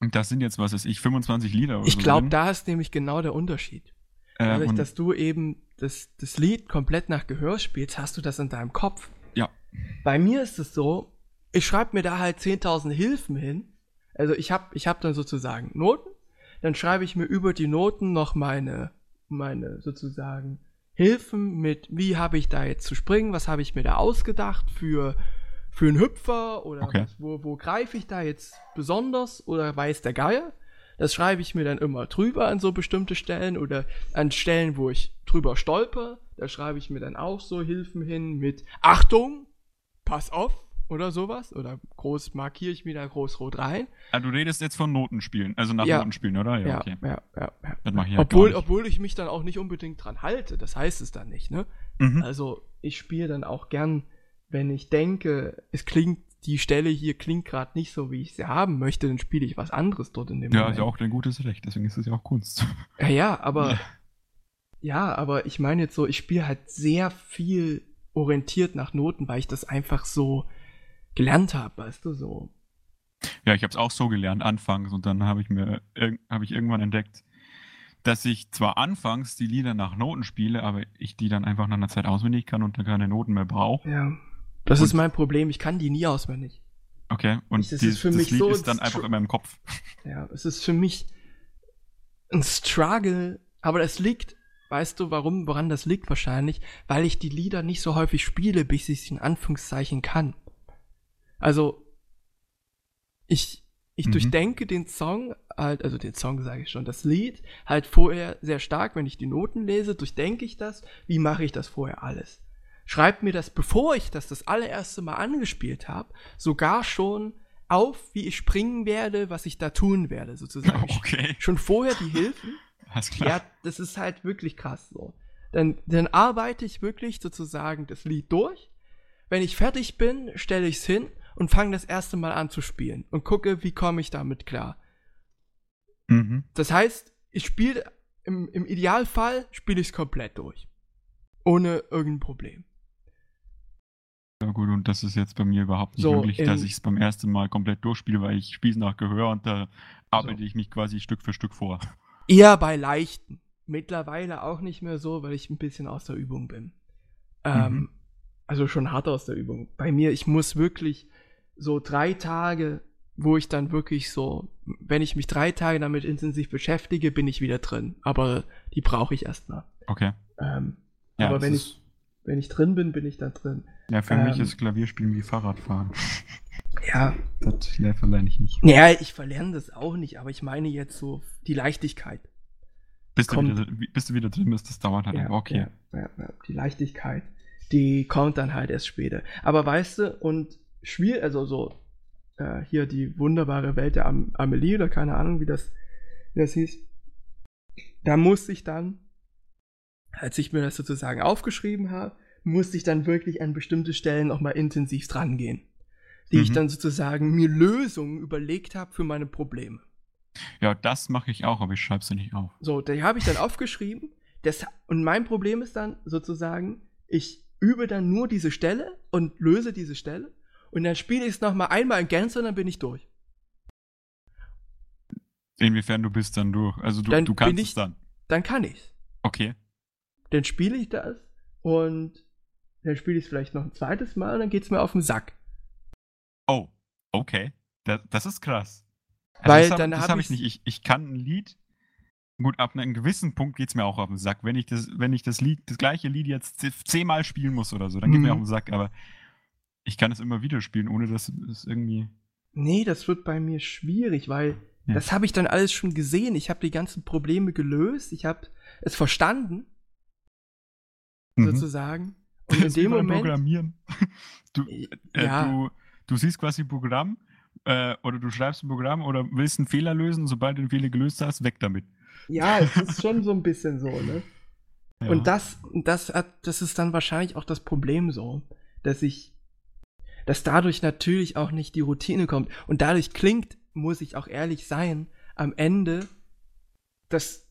und das sind jetzt, was weiß ich, 25 Lieder oder Ich so glaube, da ist nämlich genau der Unterschied. Äh, Dadurch, dass du eben das, das Lied komplett nach Gehör spielst, hast du das in deinem Kopf. Ja. Bei mir ist es so, ich schreibe mir da halt 10.000 Hilfen hin. Also ich habe ich hab dann sozusagen Noten, dann schreibe ich mir über die Noten noch meine, meine sozusagen Hilfen mit, wie habe ich da jetzt zu springen, was habe ich mir da ausgedacht für, für einen Hüpfer oder Okay. was, wo, wo greife ich da jetzt besonders oder weiß der Geier. Das schreibe ich mir dann immer drüber an so bestimmte Stellen oder an Stellen, wo ich drüber stolper. Da schreibe ich mir dann auch so Hilfen hin mit Achtung, pass auf oder sowas. Oder groß markiere ich mir da groß rot rein. Ah, du redest jetzt von Notenspielen, also nach Ja. Notenspielen, oder? Ja, Ja, okay. ja, ja. ja. Das mache ich obwohl, nicht. obwohl ich mich dann auch nicht unbedingt dran halte. Das heißt es dann nicht, ne? Mhm. Also ich spiele dann auch gern, wenn ich denke, es klingt, die Stelle hier klingt gerade nicht so, wie ich sie haben möchte, dann spiele ich was anderes dort in dem Ja, Moment. ist ja auch dein gutes Recht, deswegen ist es ja auch Kunst. Ja, ja, aber Ja. ja, aber ich meine jetzt so, ich spiele halt sehr viel orientiert nach Noten, weil ich das einfach so gelernt habe, weißt du, so. Ja, ich habe es auch so gelernt anfangs und dann habe ich mir habe ich irgendwann entdeckt, dass ich zwar anfangs die Lieder nach Noten spiele, aber ich die dann einfach nach einer Zeit auswendig kann und dann keine Noten mehr brauche. Ja. Das Und- ist mein Problem, ich kann die nie auswendig. Okay, und Das ist die, für das mich Lied so ist dann ein einfach in meinem Kopf. Ja, es ist für mich ein Struggle, aber das liegt, weißt du, warum, woran das liegt wahrscheinlich, weil ich die Lieder nicht so häufig spiele, bis ich sie in Anführungszeichen kann. Also, ich, ich Mhm. durchdenke den Song, halt, also den Song sage ich schon, das Lied, halt vorher sehr stark, wenn ich die Noten lese, durchdenke ich das, wie mache ich das vorher alles? Schreibt mir das, bevor ich das das allererste Mal angespielt habe, sogar schon auf, wie ich springen werde, was ich da tun werde, sozusagen. Okay, Schon vorher die Hilfen. alles klar. Ja, das ist halt wirklich krass so. Dann, dann arbeite ich wirklich sozusagen das Lied durch. Wenn ich fertig bin, stelle ich es hin und fange das erste Mal an zu spielen und gucke, wie komme ich damit klar. Mhm. Das heißt, ich spiele, im, im Idealfall spiele ich es komplett durch. Ohne irgendein Problem. Ja gut, und das ist jetzt bei mir überhaupt nicht So, möglich, dass ich es beim ersten Mal komplett durchspiele, weil ich spiele nach Gehör und da arbeite ich mich quasi Stück für Stück vor. Eher bei leichten. Mittlerweile auch nicht mehr so, weil ich ein bisschen aus der Übung bin. Ähm, Mhm. Also schon hart aus der Übung. Bei mir, ich muss wirklich so drei Tage, wo ich dann wirklich so, wenn ich mich drei Tage damit intensiv beschäftige, bin ich wieder drin. Aber die brauche ich erstmal. Okay. Ähm, Ja, aber wenn ist- ich, wenn ich drin bin, bin ich da drin. Ja, für mich Ähm. ist Klavierspielen wie Fahrradfahren. Ja, Das verlerne ich nicht. ja, ich verlerne das auch nicht, aber ich meine jetzt so die Leichtigkeit. Bis du, Kommt. wieder, bis du wieder drin bist, das dauert halt. Ja, okay. Ja, ja, ja, die Leichtigkeit, die kommt dann halt erst später. Aber weißt du, und schwierig, also so, äh, hier die wunderbare Welt der Am Amelie oder keine Ahnung, wie das, wie das hieß, da musste ich dann, als ich mir das sozusagen aufgeschrieben habe, musste ich dann wirklich an bestimmte Stellen nochmal intensiv dran gehen. Die ich Mhm. dann sozusagen mir Lösungen überlegt habe für meine Probleme. Ja, das mache ich auch, aber ich schreibe sie nicht auf. So, die habe ich dann aufgeschrieben. Das, und mein Problem ist dann sozusagen, ich übe dann nur diese Stelle und löse diese Stelle. Und dann spiele ich es nochmal einmal in Gänze und dann bin ich durch. Inwiefern du bist dann durch. Also du, Dann du kannst ich- es dann. Dann kann ich's. Okay. Dann spiele ich das und dann spiele ich es vielleicht noch ein zweites Mal und dann geht's mir auf den Sack. Oh, okay. Das, das ist krass. Also Weil das hab, dann das hab hab ich nicht. Ich, ich kann ein Lied. Gut, ab einem gewissen Punkt geht es mir auch auf den Sack. Wenn ich das, wenn ich das Lied, das gleiche Lied jetzt ze- zehnmal spielen muss oder so, dann geht mir Mhm. auf den Sack. Aber ich kann es immer wieder spielen, ohne dass es irgendwie. Nee, das wird bei mir schwierig, weil Ja. das habe ich dann alles schon gesehen. Ich habe die ganzen Probleme gelöst. Ich habe es verstanden, Mhm. sozusagen. Das Und in dem Moment. Programmieren. Du, Äh, äh, ja. du, du siehst quasi ein Programm äh, oder du schreibst ein Programm oder willst einen Fehler lösen, sobald du den Fehler gelöst hast, weg damit. Ja, es ist schon so ein bisschen so, ne? Ja. Und das, das, hat- das ist dann wahrscheinlich auch das Problem so, dass ich, dass dadurch natürlich auch nicht die Routine kommt. Und dadurch klingt, muss ich auch ehrlich sein, am Ende das,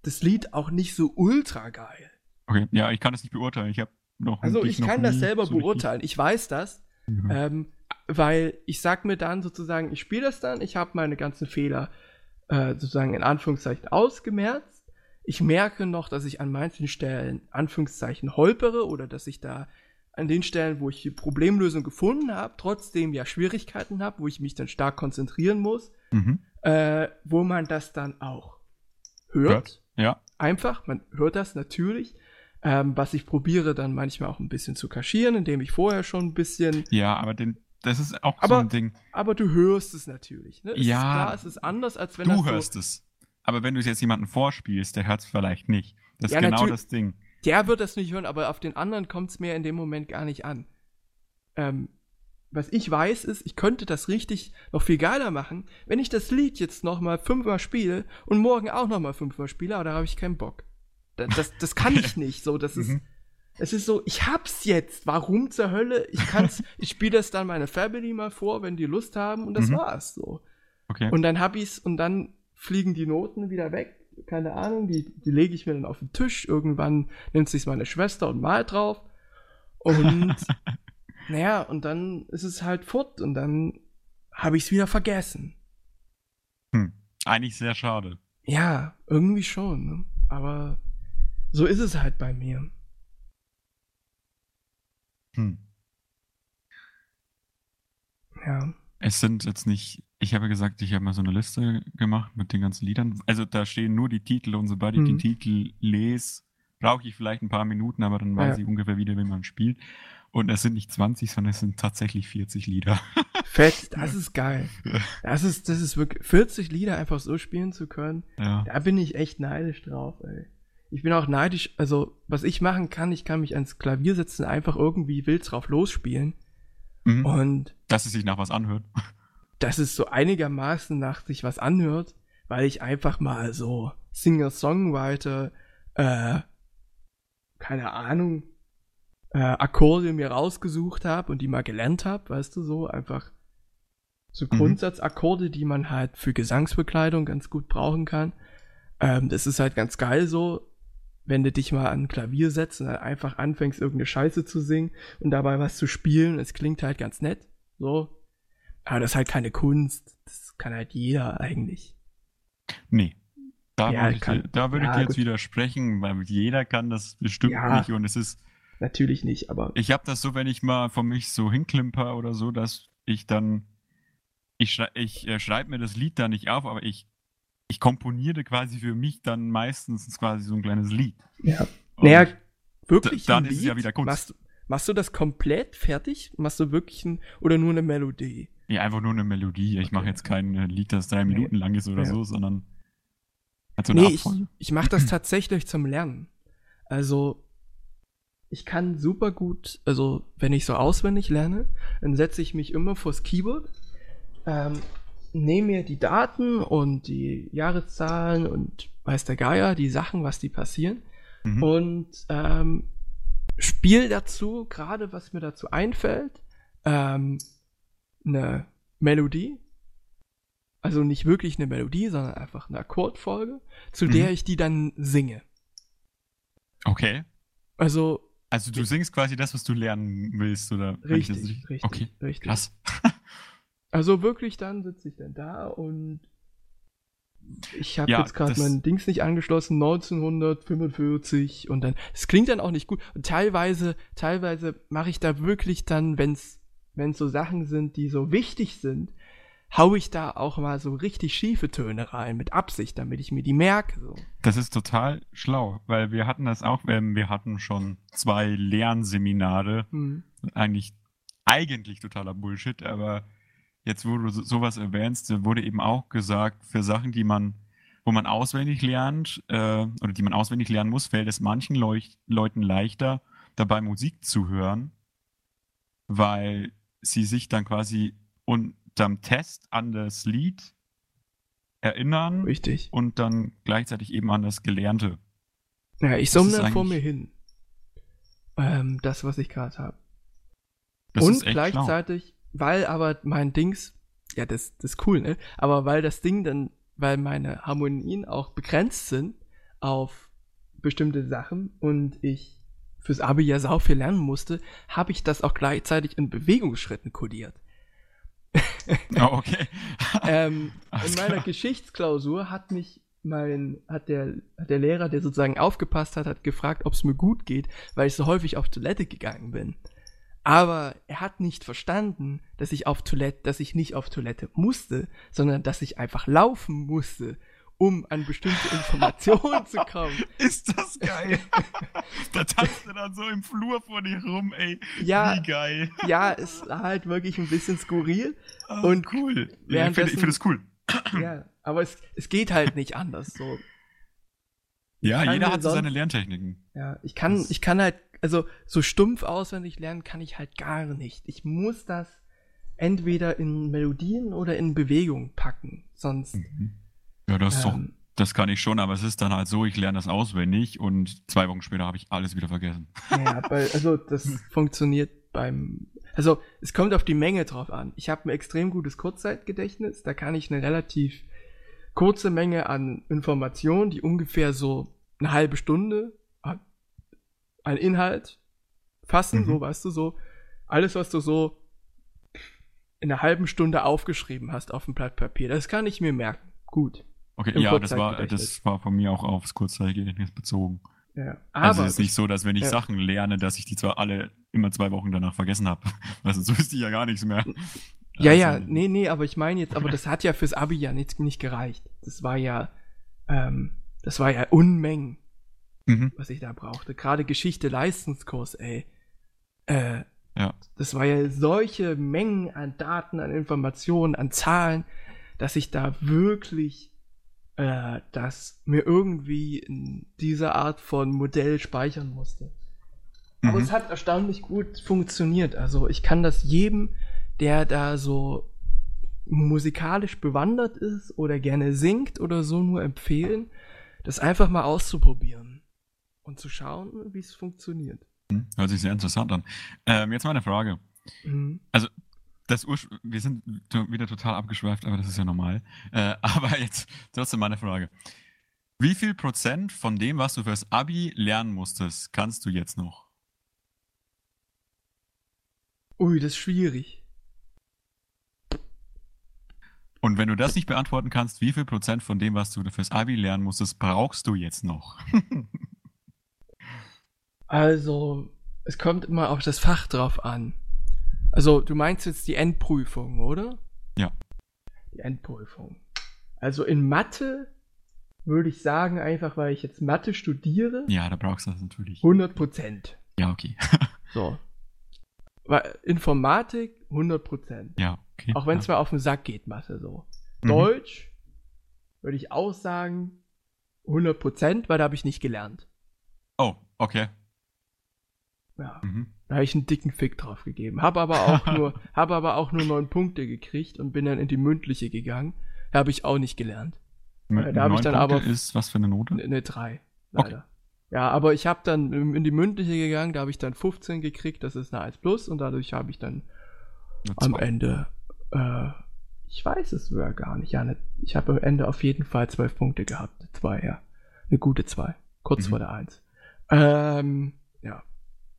das Lied auch nicht so ultra geil. Okay, ja, ich kann das nicht beurteilen. Ich habe noch. Also ich kann das selber so beurteilen. Ich weiß das, Mhm. ähm, weil ich sag mir dann sozusagen, ich spiele das dann, ich habe meine ganzen Fehler äh, sozusagen in Anführungszeichen ausgemerzt. Ich merke noch, dass ich an manchen Stellen Anführungszeichen holpere oder dass ich da an den Stellen, wo ich die Problemlösung gefunden habe, trotzdem ja Schwierigkeiten habe, wo ich mich dann stark konzentrieren muss, Mhm. äh, wo man das dann auch hört. Hört. Ja. Einfach, man hört das natürlich. Ähm, was ich probiere dann manchmal auch ein bisschen zu kaschieren, indem ich vorher schon ein bisschen Ja, aber den, das ist auch so Aber- ein Ding. Aber du hörst es natürlich. Ne? Es Ja. Ist klar, es ist anders, als wenn Du so, hörst es. Aber wenn du es jetzt jemandem vorspielst, der hört es vielleicht nicht. Das ist Ja, genau natür- das Ding. Der wird das nicht hören, aber auf den anderen kommt es mir in dem Moment gar nicht an. Ähm, was ich weiß, ist, ich könnte das richtig noch viel geiler machen, wenn ich das Lied jetzt noch mal fünfmal spiele und morgen auch noch mal fünfmal spiele, aber da habe ich keinen Bock. Das, das, kann ich nicht. So, das ist, Mhm. es ist so, ich hab's jetzt. Warum zur Hölle? Ich kann's, ich spiele das dann meine Family mal vor, wenn die Lust haben und das Mhm. war's so. Okay. Und dann hab ich's und dann fliegen die Noten wieder weg. Keine Ahnung, die, die lege ich mir dann auf den Tisch. Irgendwann nimmt sich's meine Schwester und malt drauf. Und naja, und dann ist es halt fort und dann habe ich's wieder vergessen. hm. Eigentlich sehr schade. Ja, irgendwie schon, ne? Aber so ist es halt bei mir. Hm. Ja. Es sind jetzt nicht, ich habe gesagt, ich habe mal so eine Liste gemacht mit den ganzen Liedern. Also da stehen nur die Titel und sobald ich Mhm. den Titel lese, brauche ich vielleicht ein paar Minuten, aber dann weiß Ja. ich ungefähr wieder, wie man spielt. Und es sind nicht 20, sondern es sind tatsächlich 40 Lieder. Fett, das ist geil. Das ist, das ist wirklich, 40 Lieder einfach so spielen zu können, ja. da bin ich echt neidisch drauf, ey. Ich bin auch neidisch, also, was ich machen kann, ich kann mich ans Klavier setzen, einfach irgendwie wild drauf losspielen. Mhm. Und Dass es sich nach was anhört. dass es so einigermaßen nach sich was anhört, weil ich einfach mal so Singer-Songwriter, äh, keine Ahnung, äh, Akkorde mir rausgesucht habe und die mal gelernt habe, weißt du, so einfach so Mhm. Grundsatzakkorde, die man halt für Gesangsbekleidung ganz gut brauchen kann. Ähm, das ist halt ganz geil so, wenn du dich mal an ein Klavier setzt und dann einfach anfängst, irgendeine Scheiße zu singen und dabei was zu spielen. Es klingt halt ganz nett, so. Aber das ist halt keine Kunst. Das kann halt jeder eigentlich. Nee. Da Ja, würde ich, kann- dir- da würde ja, ich dir jetzt gut. widersprechen, weil jeder kann das bestimmt Ja. nicht. Und es ist, Natürlich nicht, aber ich habe das so, wenn ich mal von mich so hinklimper oder so, dass ich dann, ich, schrei ich äh, schreibe mir das Lied da nicht auf, aber ich, ich komponiere quasi für mich dann meistens quasi so ein kleines Lied. ja. naja, wirklich dann ist es ja wieder Kunst. Machst, machst du das komplett fertig? Machst du wirklich ein, oder nur eine Melodie? Ja, einfach nur eine Melodie. Ich mache jetzt kein äh, Lied, das drei Minuten lang ist oder Ja. so, sondern halt so eine nee, ich, ich mache das tatsächlich zum Lernen. Also, ich kann super gut, also wenn ich so auswendig lerne, dann setze ich mich immer vors Keyboard, ähm, nehme mir die Daten und die Jahreszahlen und weiß der Geier, die Sachen, was die passieren Mhm. und ähm, spiel dazu, gerade was mir dazu einfällt, ähm, eine Melodie. Also nicht wirklich eine Melodie, sondern einfach eine Akkordfolge, zu Mhm. der ich die dann singe. Okay. Also Also du singst quasi das, was du lernen willst, oder? richtig, richtig, Okay, richtig. krass. Also wirklich, dann sitze ich dann da und ich habe Ja, jetzt gerade mein Dings nicht angeschlossen, 1945 und dann, es klingt dann auch nicht gut und teilweise, teilweise mache ich da wirklich dann, wenn's, wenn's so Sachen sind, die so wichtig sind, hau ich da auch mal so richtig schiefe Töne rein, mit Absicht, damit ich mir die merke, so. Das ist total schlau, weil wir hatten das auch, ähm, wir hatten schon zwei Lernseminare, Hm. eigentlich, eigentlich totaler Bullshit, aber jetzt, wo du so- sowas erwähnst, da wurde eben auch gesagt, für Sachen, die man, wo man auswendig lernt, äh, oder die man auswendig lernen muss, fällt es manchen Leuch Leuten leichter, dabei Musik zu hören, weil sie sich dann quasi unterm Test an das Lied erinnern Richtig. und dann gleichzeitig eben an das Gelernte. Ja, ich summe vor mir hin. Ähm, das, was ich gerade habe. Und echt schlau. Weil aber mein Dings, ja, das, das ist cool, ne? Aber weil das Ding dann, weil meine Harmonien auch begrenzt sind auf bestimmte Sachen und ich fürs Abi ja sau viel lernen musste, habe ich das auch gleichzeitig in Bewegungsschritten kodiert. Oh, okay. ähm, in meiner klar. Geschichtsklausur hat mich mein, hat der, hat der Lehrer, der sozusagen aufgepasst hat, hat gefragt, ob es mir gut geht, weil ich so häufig auf Toilette gegangen bin. Aber er hat nicht verstanden, dass ich auf Toilette, dass ich nicht auf Toilette musste, sondern dass ich einfach laufen musste, um an bestimmte Informationen zu kommen. Ist das geil? da tanzt er dann so im Flur vor dir rum, ey. Ja, Wie geil. ja, ist halt wirklich ein bisschen skurril. Ah, Und cool. Ja, ich finde ich find cool. Ja, aber es, es geht halt nicht anders. So, Ja, jeder hat so seine Lerntechniken. Ja, ich kann, Das- ich kann halt, also so stumpf auswendig lernen kann ich halt gar nicht. Ich muss das entweder in Melodien oder in Bewegung packen. Sonst. Ja, das ist doch, ähm, das kann ich schon, aber es ist dann halt so, ich lerne das auswendig und zwei Wochen später habe ich alles wieder vergessen. ja, weil, also das funktioniert beim. Also es kommt auf die Menge drauf an. Ich habe ein extrem gutes Kurzzeitgedächtnis. Da kann ich eine relativ kurze Menge an Informationen, die ungefähr so eine halbe Stunde an Inhalt fassen, Mhm. so weißt du, so alles, was du so in einer halben Stunde aufgeschrieben hast auf dem Blatt Papier, das kann ich mir merken. Gut. Okay, Im ja, das war, das war von mir auch aufs Kurzzeitgedächtnis bezogen. Ja. Also Aber es ist nicht so, dass wenn ich ja. Sachen lerne, dass ich die zwar alle immer zwei Wochen danach vergessen habe. Also so ist die ja gar nichts mehr. Ja, ja, Also, nee, nee, aber ich meine jetzt, aber das hat ja fürs Abi ja nicht, nicht gereicht. Das war ja, ähm, das war ja Unmengen, Mhm. was ich da brauchte. Gerade Geschichte, Leistungskurs, ey. Äh, Ja. das war ja solche Mengen an Daten, an Informationen, an Zahlen, dass ich da wirklich äh, das mir irgendwie in dieser Art von Modell speichern musste. Aber Mhm. es hat erstaunlich gut funktioniert. Also ich kann das jedem, der da so musikalisch bewandert ist oder gerne singt oder so nur empfehlen, das einfach mal auszuprobieren und zu schauen, wie es funktioniert. Mhm. Hört sich sehr interessant an. Ähm, jetzt mal eine Frage. Mhm. Das Ursch wir sind wieder total abgeschweift, aber das ist ja normal. Äh, aber jetzt trotzdem meine Frage. Wie viel Prozent von dem, was du fürs Abi lernen musstest, kannst du jetzt noch? Ui, das ist schwierig. Und wenn du das nicht beantworten kannst, wie viel Prozent von dem, was du fürs Abi lernen musstest, brauchst du jetzt noch? Also, es kommt immer auf das Fach drauf an. Also, du meinst jetzt die Endprüfung, oder? Ja. Die Endprüfung. Also in Mathe würde ich sagen, einfach weil ich jetzt Mathe studiere. Ja, da brauchst du das natürlich. 100 Prozent. Ja, okay. So. Weil Informatik 100 Prozent. ja, okay. Auch wenn ja. es mal auf den Sack geht, Mathe so. Mhm. Deutsch würde ich auch sagen 100 Prozent, weil da habe ich nicht gelernt. Oh, okay. Ja, Mhm. da habe ich einen dicken Fick drauf gegeben. Habe aber auch nur, habe aber auch nur neun Punkte gekriegt und bin dann in die mündliche gegangen. Habe ich auch nicht gelernt. Mit da hab ich dann Punkte aber- ist was für eine Note? Eine ne 3, leider. Ja, aber ich habe dann in die mündliche gegangen, da habe ich dann 15 gekriegt, das ist eine 1 plus und dadurch habe ich dann am zwei. Ende, äh, ich weiß es sogar gar nicht, ja, ne, ich habe am Ende auf jeden Fall 12 Punkte gehabt, eine 2, ja. Eine gute 2, kurz Mhm. vor der 1. Ähm, ja.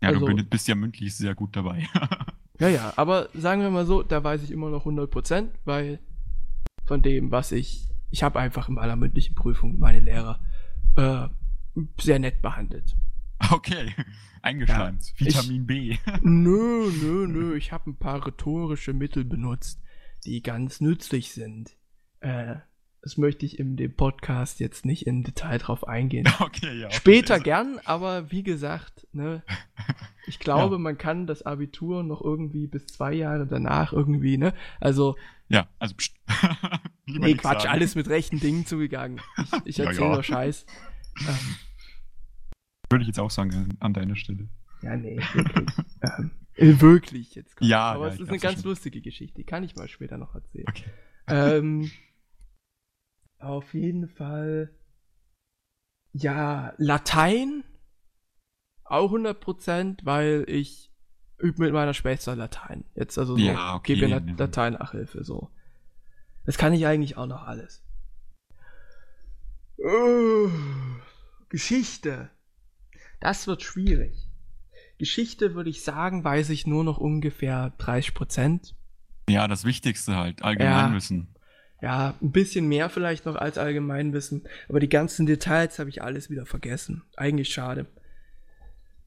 Ja, also- du bist ja mündlich sehr gut dabei. Ja, ja, aber sagen wir mal so, da weiß ich immer noch 100%, weil von dem, was ich, ich habe einfach in meiner mündlichen Prüfung meine Lehrer äh, sehr nett behandelt. okay, eingeschleimt. Ja, Vitamin B. Nö, nö, nö, ich habe ein paar rhetorische Mittel benutzt, die ganz nützlich sind. Äh, das möchte ich in dem Podcast jetzt nicht im Detail drauf eingehen. okay, ja. okay. Später Also- gern, aber wie gesagt, ne, ich glaube, man kann das Abitur noch irgendwie bis zwei Jahre danach irgendwie, ne, also, Ja, also pst. Nee, Quatsch, sagen. alles mit rechten Dingen zugegangen. Ich, ich Ja, erzähle ja. nur Scheiß. Ähm, Würde ich jetzt auch sagen an deiner Stelle. ja, nee, wirklich. ähm, äh, wirklich jetzt. komm. Ja, aber ja, es ist eine ganz lustige Geschichte, die kann ich mal später noch erzählen. Okay. ähm, auf jeden Fall, ja, Latein auch 100%, weil ich übe mit meiner Schwester Latein. Jetzt also so, Ja, okay, gebe ihr ne. Lat Latein-Nachhilfe, so. Das kann ich eigentlich auch noch alles. Uh, Geschichte. Das wird schwierig. Geschichte würde ich sagen, weiß ich nur noch ungefähr 30%. Ja, das Wichtigste halt, Allgemeinwissen. Ja, ein bisschen mehr vielleicht noch als Allgemeinwissen, aber die ganzen Details habe ich alles wieder vergessen. Eigentlich schade.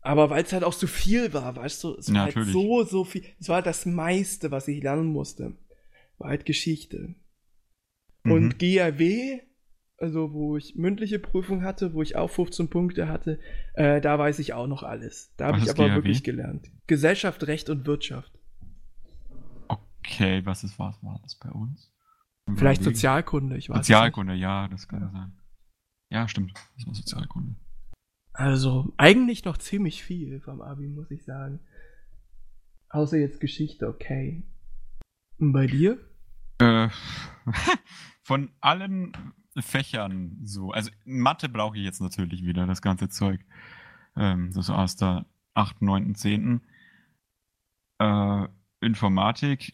Aber weil es halt auch so viel war, weißt du, es war Ja, halt natürlich. so, so viel. Es war das meiste, was ich lernen musste. War halt Geschichte. Mhm. Und GRW, also wo ich mündliche Prüfung hatte, wo ich auch 15 Punkte hatte, äh, da weiß ich auch noch alles. Da habe ich aber GRW? wirklich gelernt. Gesellschaft, Recht und Wirtschaft. Okay, was ist was war das bei uns? Vielleicht Überlegen. Sozialkunde, ich weiß es nicht. Sozialkunde, ja, das kann sein. Ja, stimmt. Das war Sozialkunde. Also, eigentlich noch ziemlich viel vom Abi, muss ich sagen. Außer jetzt Geschichte, okay. Und bei dir? Äh, von allen Fächern so. Also Mathe brauche ich jetzt natürlich wieder, das ganze Zeug. Ähm, das aus der 8., 9., 10. Äh, Informatik.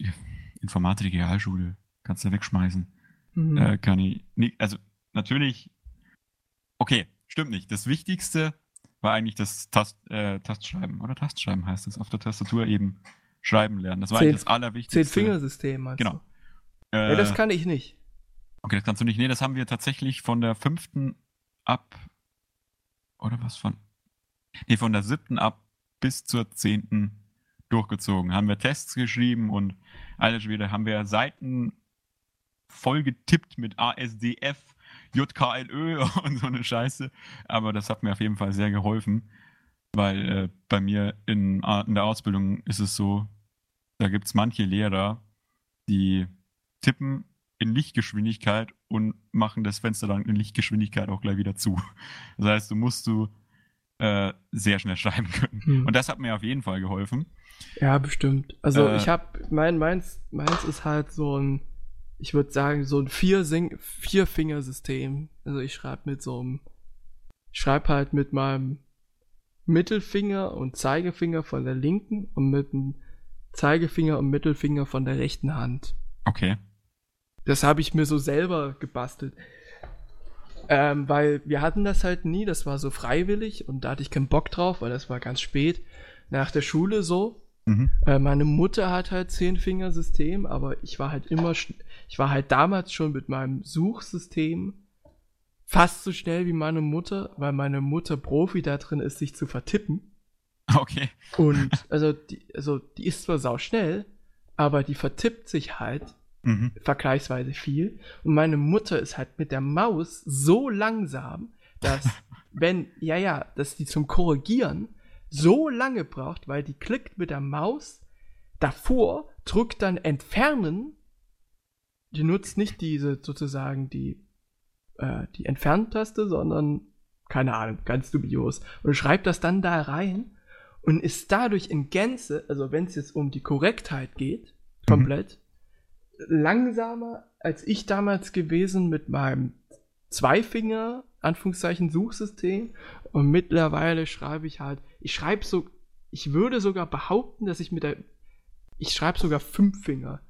Informatik Realschule. Kannst du wegschmeißen. Hm. Äh, kann ich nicht. Also natürlich. Okay, stimmt nicht. Das Wichtigste war eigentlich das Tast, äh, Tastschreiben. Oder Tastschreiben heißt es. Auf der Tastatur eben schreiben lernen. Das war Zehn- eigentlich das Allerwichtigste. Zehn-Fingersystem, meinst Genau. du? Äh, Ja, das kann ich nicht. Okay, das kannst du nicht. Nee, das haben wir tatsächlich von der fünften ab. Oder was von. Nee, von der siebten ab bis zur zehnten durchgezogen. Haben wir Tests geschrieben und alles wieder. Haben wir Seiten voll getippt mit ASDF, JKLÖ und so eine Scheiße. Aber das hat mir auf jeden Fall sehr geholfen. Weil äh, bei mir in, in der Ausbildung ist es so, da gibt es manche Lehrer, die tippen in Lichtgeschwindigkeit und machen das Fenster dann in Lichtgeschwindigkeit auch gleich wieder zu. Das heißt, du musst du äh, sehr schnell schreiben können. Hm. Und das hat mir auf jeden Fall geholfen. Ja, bestimmt. Also Äh, ich habe mein meins meins ist halt so ein ich würde sagen so ein vier vier Fingersystem. Also ich schreibe mit so einem ich schreibe halt mit meinem Mittelfinger und Zeigefinger von der linken und mit dem Zeigefinger und Mittelfinger von der rechten Hand. Okay. Das habe ich mir so selber gebastelt. Ähm, weil wir hatten das halt nie, das war so freiwillig und da hatte ich keinen Bock drauf, weil das war ganz spät nach der Schule so. Mhm. Äh, meine Mutter hat halt Zehn-Finger-System, aber ich war halt immer, ich war halt damals schon mit meinem Suchsystem fast so schnell wie meine Mutter, weil meine Mutter Profi da drin ist, sich zu vertippen. Okay. Und also die, also die ist zwar sau schnell, aber die vertippt sich halt Mhm. Vergleichsweise viel. Und meine Mutter ist halt mit der Maus so langsam, dass, wenn, ja, ja, dass die zum Korrigieren so lange braucht, weil die klickt mit der Maus davor, drückt dann entfernen. Die nutzt nicht diese sozusagen die, äh, die Entferntaste, sondern keine Ahnung, ganz dubios. Und schreibt das dann da rein und ist dadurch in Gänze, also wenn es jetzt um die Korrektheit geht, komplett, mhm. langsamer als ich damals gewesen mit meinem Zweifinger, Anführungszeichen, Suchsystem. Und mittlerweile schreibe ich halt, ich schreibe so, ich würde sogar behaupten, dass ich mit der, ich schreibe sogar fünf Finger.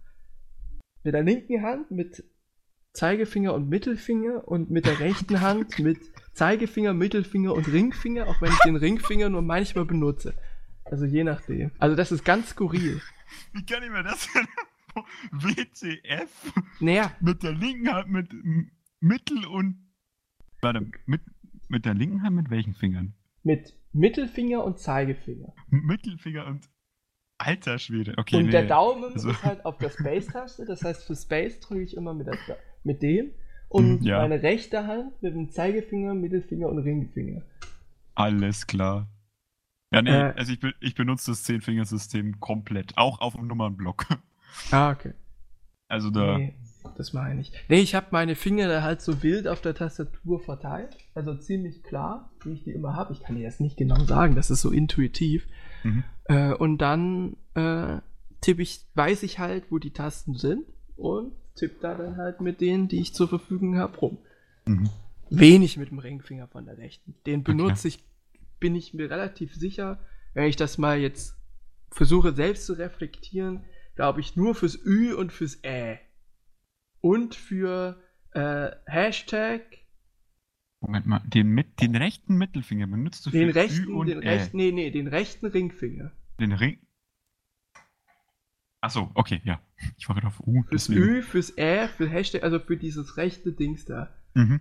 Mit der linken Hand, mit Zeigefinger und Mittelfinger und mit der rechten Hand mit Zeigefinger, Mittelfinger und Ringfinger, auch wenn ich den Ringfinger nur manchmal benutze. Also je nachdem. Also das ist ganz skurril. Wie kann ich mir das denn? WCF? Naja. Mit der linken Hand mit Mittel und. Warte, mit, mit der linken Hand mit welchen Fingern? Mit Mittelfinger und Zeigefinger. Mittelfinger und. Alter Schwede, okay. Und nee. der Daumen also. ist halt auf der Space-Taste, das heißt für Space drücke ich immer mit, der, mit dem. Und hm, ja. meine rechte Hand mit dem Zeigefinger, Mittelfinger und Ringfinger. Alles klar. Ja, nee, äh, also ich, ich benutze das Zehn-Fingersystem komplett, auch auf dem Nummernblock. Ah, okay. Also da. Nee, das meine ich. Nee, ich habe meine Finger da halt so wild auf der Tastatur verteilt. Also ziemlich klar, wie ich die immer habe. Ich kann dir das nicht genau sagen, das ist so intuitiv. Mhm. Äh, und dann äh, tippe ich, weiß ich halt, wo die Tasten sind und tippe da dann halt mit denen, die ich zur Verfügung habe, rum. Mhm. Wenig mit dem Ringfinger von der rechten. Den benutze okay. ich bin ich mir relativ sicher, wenn ich das mal jetzt versuche selbst zu reflektieren, glaube ich nur fürs Ü und fürs Ä. Und für äh, Hashtag. Moment mal, den, mit, den rechten Mittelfinger benutzt du den für rechten, Ü und den. Rechten, nee, nee, den rechten Ringfinger. Den Ring. Achso, okay, ja. Ich war gerade auf U. Fürs deswegen. Ü, fürs Ä, für Hashtag, also für dieses rechte Dings da. Mhm.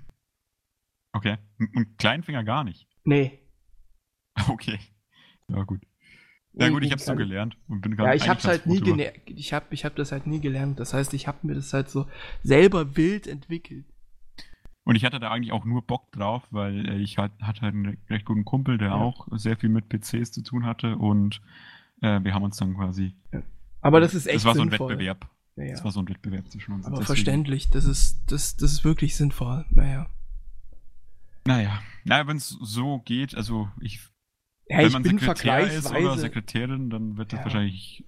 Okay. Und Kleinfinger gar nicht. Nee. Okay. Ja, gut. Ja gut, ich hab's so gelernt und bin Ja, ich hab's halt nie gelernt. Ich hab, ich hab das halt nie gelernt. Das heißt, ich hab mir das halt so selber wild entwickelt. Und ich hatte da eigentlich auch nur Bock drauf, weil äh, ich halt, hatte halt einen recht guten Kumpel, der ja. auch sehr viel mit PCs zu tun hatte und äh, wir haben uns dann quasi. Ja. Aber das ist echt. Das war sinnvoll. so ein Wettbewerb. Ja, ja. Das war so ein Wettbewerb zwischen uns. Aber deswegen. verständlich, das ist, das, das ist wirklich sinnvoll. Naja. Naja, naja, wenn es so geht, also ich ja, Wenn man Sekretär ist oder Sekretärin, dann wird das ja. wahrscheinlich,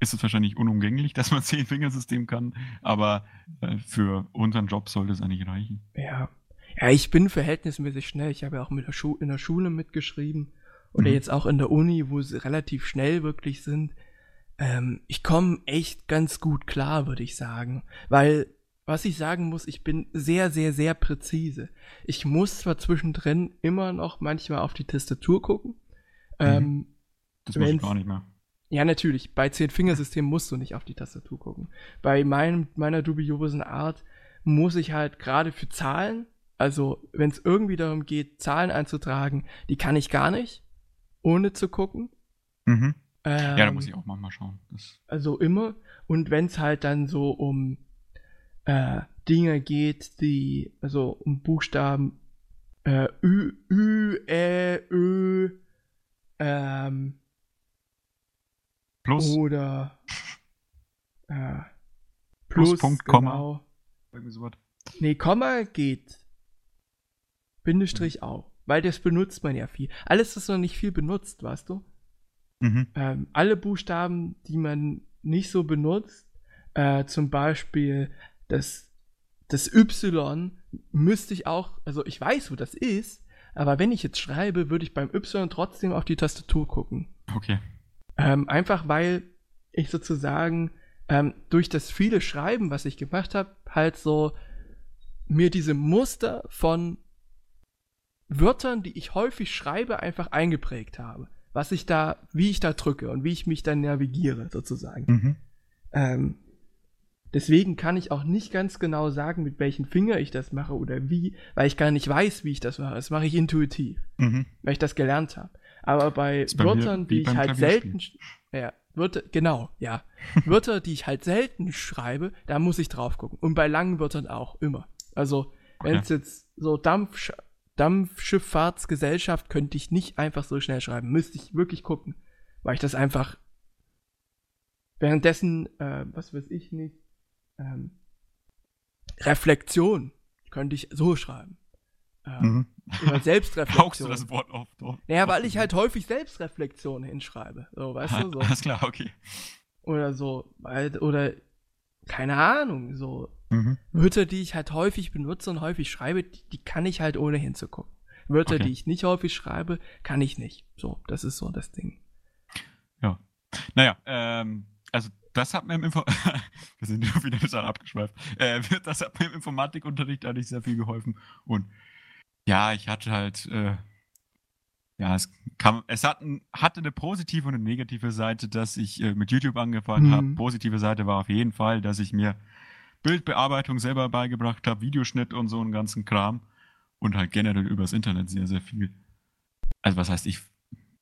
ist es wahrscheinlich unumgänglich, dass man Zehn-Fingersystem kann, aber äh, für unseren Job sollte es eigentlich reichen. Ja. Ja, ich bin verhältnismäßig schnell. Ich habe ja auch mit der Schu in der Schule mitgeschrieben oder mhm. jetzt auch in der Uni, wo sie relativ schnell wirklich sind. Ähm, ich komme echt ganz gut klar, würde ich sagen. Weil, was ich sagen muss, ich bin sehr, sehr, sehr präzise. Ich muss zwar zwischendrin immer noch manchmal auf die Tastatur gucken. Ähm, das muss ich gar nicht mehr. Ja, natürlich. Bei Zehn-Fingersystemen musst du nicht auf die Tastatur gucken. Bei meinem, meiner dubiosen Art muss ich halt gerade für Zahlen, also wenn es irgendwie darum geht, Zahlen einzutragen, die kann ich gar nicht, ohne zu gucken. Mhm. Ähm, ja, da muss ich auch manchmal schauen. Das also immer. Und wenn es halt dann so um äh, Dinge geht, die, also um Buchstaben äh, Ü, Ü, Ä, Ö, ähm, Plus. Oder äh, Plus, Plus Punkt, genau. Komma. Irgendwie sowas. Nee, Komma geht. Bindestrich mhm. auch. Weil das benutzt man ja viel. Alles, was noch nicht viel benutzt, weißt du? Mhm. Ähm, alle Buchstaben, die man nicht so benutzt, äh, zum Beispiel das, das Y, müsste ich auch, also ich weiß, wo das ist, aber wenn ich jetzt schreibe, würde ich beim Y trotzdem auf die Tastatur gucken. Okay. Ähm, einfach weil ich sozusagen ähm, durch das viele Schreiben, was ich gemacht habe, halt so mir diese Muster von Wörtern, die ich häufig schreibe, einfach eingeprägt habe. Was ich da, wie ich da drücke und wie ich mich dann navigiere, sozusagen. Mhm. Ähm, Deswegen kann ich auch nicht ganz genau sagen, mit welchem Finger ich das mache oder wie, weil ich gar nicht weiß, wie ich das mache. Das mache ich intuitiv, mhm. weil ich das gelernt habe. Aber bei Wörtern, die ich halt selten, ja, Wörter, genau, ja. Wörter, die ich halt selten schreibe, da muss ich drauf gucken. Und bei langen Wörtern auch, immer. Also, wenn es jetzt so Dampf, Dampfschifffahrtsgesellschaft könnte ich nicht einfach so schnell schreiben. Müsste ich wirklich gucken. Weil ich das einfach währenddessen, äh, was weiß ich nicht, ähm, Reflexion könnte ich so schreiben. Ähm, mhm. Selbstreflexion. Haukst du das Wort auf? Doch. Naja, weil ich halt häufig Selbstreflexion hinschreibe. So, weißt du? So. Alles klar, okay. Oder so, oder keine Ahnung, so mhm. Wörter, die ich halt häufig benutze und häufig schreibe, die, die kann ich halt ohne hinzugucken. Wörter, okay. die ich nicht häufig schreibe, kann ich nicht. So, das ist so das Ding. Ja. Naja, ähm, also das hat mir im Info wir sind wieder total abgeschweift. Äh, das hat mir im Informatikunterricht eigentlich sehr viel geholfen. Und ja, ich hatte halt, äh, ja, es kam, es hat, hatte eine positive und eine negative Seite, dass ich äh, mit YouTube angefangen mhm. habe. Positive Seite war auf jeden Fall, dass ich mir Bildbearbeitung selber beigebracht habe, Videoschnitt und so einen ganzen Kram und halt generell übers Internet sehr, sehr viel. Also was heißt, ich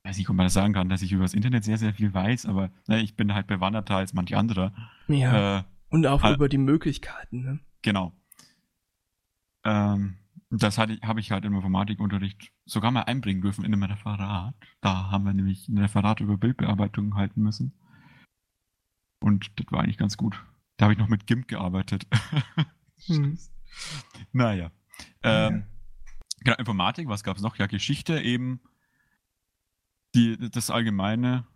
weiß nicht, ob man das sagen kann, dass ich übers Internet sehr, sehr viel weiß, aber ne, ich bin halt bewanderter als manch anderer. Ja. Äh, und auch äh, über die Möglichkeiten, ne? Genau. Ähm, das habe ich halt im Informatikunterricht sogar mal einbringen dürfen in einem Referat. Da haben wir nämlich ein Referat über Bildbearbeitung halten müssen. Und das war eigentlich ganz gut. Da habe ich noch mit GIMP gearbeitet. hm. Naja. Ähm, genau, Informatik, was gab es noch? Ja, Geschichte eben. Die, das Allgemeine.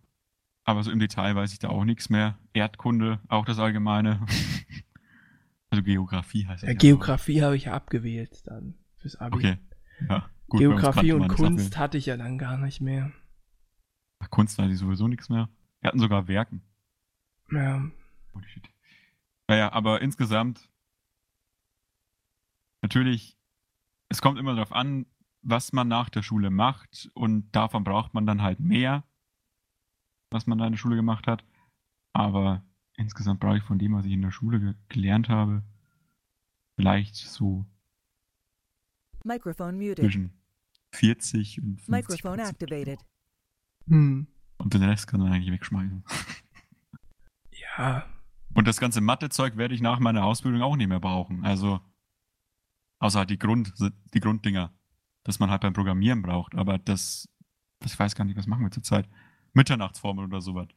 Aber so im Detail weiß ich da auch nichts mehr. Erdkunde, auch das Allgemeine. also Geografie heißt es. Ja, Geografie habe ich ja abgewählt dann fürs Abi. Okay. Ja, gut, Geografie und Kunst hatte ich ja dann gar nicht mehr. Ach, Kunst hatte ich sowieso nichts mehr. Wir hatten sogar Werken. Ja. Holy shit. Naja, aber insgesamt natürlich, es kommt immer darauf an, was man nach der Schule macht und davon braucht man dann halt mehr, was man da in der Schule gemacht hat. Aber insgesamt brauche ich von dem, was ich in der Schule ge gelernt habe, vielleicht so Microphone muted. Zwischen 40 und 50 Microphone activated. Hm. Und den Rest kann man eigentlich wegschmeißen. Ja. Und das ganze Mathe-Zeug werde ich nach meiner Ausbildung auch nicht mehr brauchen. Also, außer halt die Grund, die Grunddinger, dass man halt beim Programmieren braucht. Aber das, das ich weiß gar nicht, was machen wir zurzeit? Mitternachtsformel oder sowas.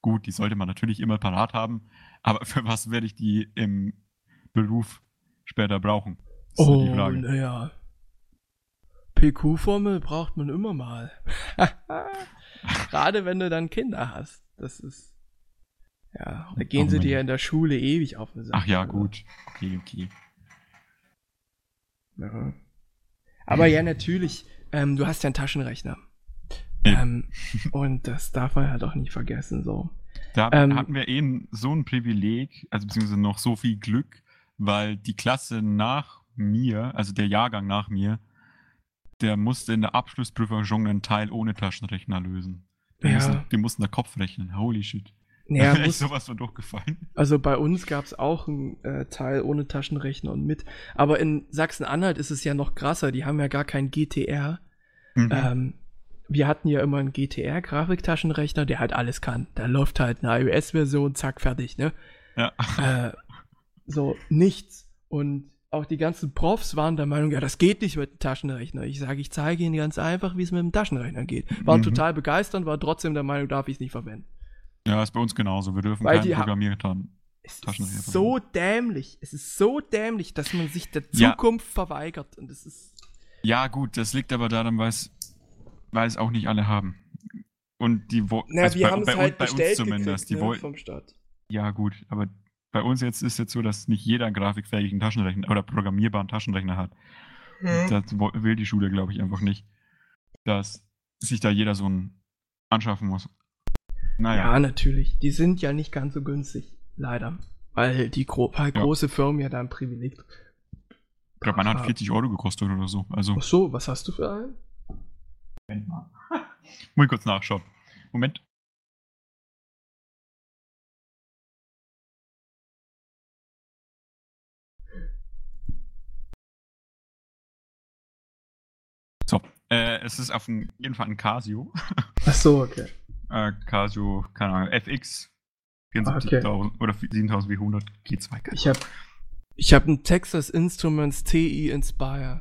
Gut, die sollte man natürlich immer parat haben. Aber für was werde ich die im Beruf später brauchen? oh, naja. PQ-Formel braucht man immer mal. Gerade wenn du dann Kinder hast. Das ist. Ja, da gehen oh, sie dir in der Schule ewig auf eine Sache. Ach ja, gut. Okay, okay. Ja. Aber ja, natürlich, ähm, du hast ja einen Taschenrechner. Ähm, und das darf man halt auch nicht vergessen, so. Da ähm, hatten wir eben so ein Privileg, also beziehungsweise noch so viel Glück, weil die Klasse nach mir, also der Jahrgang nach mir, der musste in der Abschlussprüfung schon einen Teil ohne Taschenrechner lösen. Die, ja. mussten, die mussten da Kopf rechnen. Holy shit. Ja, da ist sowas von durchgefallen. Also bei uns gab es auch einen äh, Teil ohne Taschenrechner und mit. Aber in Sachsen-Anhalt ist es ja noch krasser. Die haben ja gar kein GTR. Mhm. Ähm, wir hatten ja immer einen GTR-Grafiktaschenrechner, der halt alles kann. Da läuft halt eine iOS-Version, zack, fertig, ne? Ja. Äh, so, nichts. Und auch die ganzen Profs waren der Meinung, ja, das geht nicht mit dem Taschenrechner. Ich sage, ich zeige Ihnen ganz einfach, wie es mit dem Taschenrechner geht. Waren mhm. total begeistert, war trotzdem der Meinung, darf ich es nicht verwenden. Ja, ist bei uns genauso. Wir dürfen Weil keinen Programmiertan Taschenrechner ist so dämlich. Es ist so dämlich, dass man sich der Zukunft ja. verweigert. Und es ist. Ja, gut, das liegt aber daran, weil es, weil es auch nicht alle haben. Und die wo naja, also wir bei, haben bei, es halt bei uns zumindest. Gekriegt, die ne, vom Staat. Ja, gut, aber bei uns jetzt ist jetzt so, dass nicht jeder einen grafikfähigen Taschenrechner oder programmierbaren Taschenrechner hat. Hm. Das will die Schule, glaube ich, einfach nicht. Dass sich da jeder so einen anschaffen muss. Naja. Ja, natürlich. Die sind ja nicht ganz so günstig. Leider. Weil die gro weil ja. große Firmen ja da ein Privileg. Ich glaube, meiner hat 40 Euro gekostet oder so. Also. Ach so, was hast du für einen? Moment mal. Muss ich kurz nachschauen. Moment. So, äh, es ist auf jeden Fall ein Casio. Ach so, okay. Äh, Casio, keine Ahnung, FX 74.000 oder 7400 G2. Ich habe ich hab einen Texas Instruments TI Inspire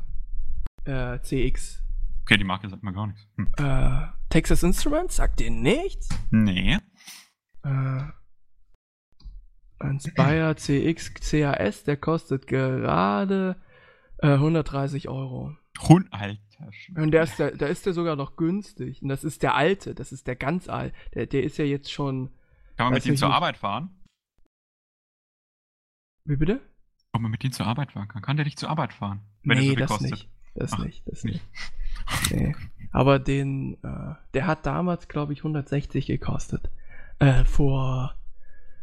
äh, CX. Okay, die Marke sagt mir gar nichts. Hm. Äh, Texas Instruments? Sagt dir nichts? Nee. Äh, Inspire CX CAS, der kostet gerade äh, 130 Euro. Hund, Alter. Und der ist, der, da ist der sogar noch günstig. Und das ist der alte, das ist der ganz alte. Der, der ist ja jetzt schon. Kann man mit nicht, zur wie- Arbeit fahren? Wie bitte? Ob man mit dem zur Arbeit fahren kann? Kann der dich zur Arbeit fahren? Wenn nee, so das kostet. nicht. Das Ach, nicht, das nicht. nicht. Nee. Aber den, äh, der hat damals, glaube ich, 160 gekostet. Äh, vor,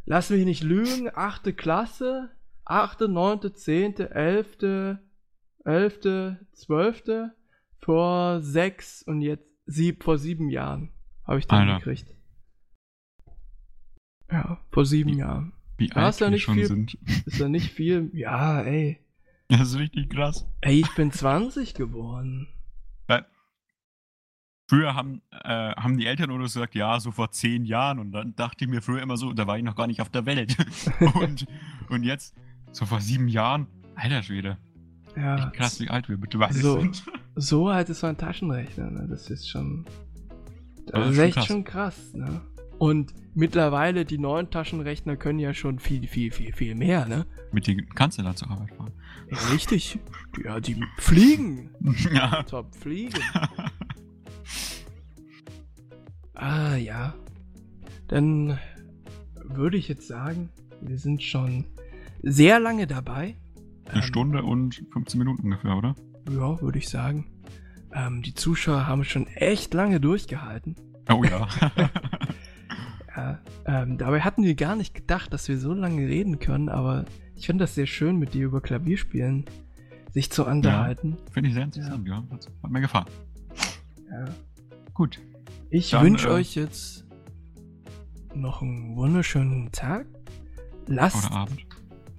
lass mich nicht lügen, achte Klasse, achte, neunte, zehnte, elfte, elfte, zwölfte, vor sechs und jetzt sieb, vor sieben Jahren habe ich den Alter. gekriegt. Ja, vor sieben Wie- Jahren. Wie Da alt du ja nicht schon viel- sind. Ist ja nicht viel. Ja, ey. Das ist richtig krass. Ey, ich bin 20 geworden. Früher haben, äh, haben die Eltern oder so gesagt, ja, so vor zehn Jahren. Und dann dachte ich mir früher immer so, da war ich noch gar nicht auf der Welt. und, und jetzt, so vor sieben Jahren, alter Schwede. Ja, Echt krass, wie alt wir mittlerweile So. sind. So alt ist so ein Taschenrechner, ne? Das ist schon. Das, Das ist ist schon echt krass. schon krass, ne? Und mittlerweile, die neuen Taschenrechner können ja schon viel, viel, viel, viel mehr, ne? Mit denen kannst du dann zur Arbeit fahren. Ja, richtig. Ja, die fliegen. ja. Top, fliegen. Ah, ja. Dann würde ich jetzt sagen, wir sind schon sehr lange dabei. Eine Ähm, Stunde und 15 Minuten ungefähr, oder? Ja, würde ich sagen. Ähm, die Zuschauer haben schon echt lange durchgehalten. Oh ja. Ja, ähm, dabei hatten wir gar nicht gedacht, dass wir so lange reden können, aber ich finde das sehr schön, mit dir über Klavierspielen sich zu unterhalten. Finde ich sehr interessant, ja. Hat, hat mir gefallen. Ja. Gut. Ich wünsche äh, euch jetzt noch einen wunderschönen Tag. Lasst, Oder Abend.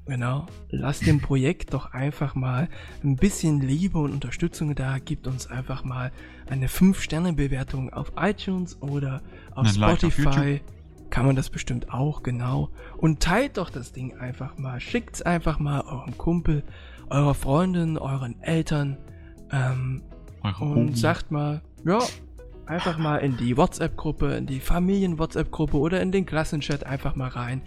Genau, lasst dem Projekt doch einfach mal ein bisschen Liebe und Unterstützung da. Gebt uns einfach mal eine 5-Sterne-Bewertung auf iTunes oder auf Ein Like auf Spotify. Kann man das bestimmt auch, genau. Und teilt doch das Ding einfach mal. Schickt's einfach mal eurem Kumpel, eurer Freundin, euren Eltern. Ähm, Eure und Omi. sagt mal, ja, einfach mal in die WhatsApp-Gruppe, in die Familien-WhatsApp-Gruppe oder in den Klassenchat einfach mal rein.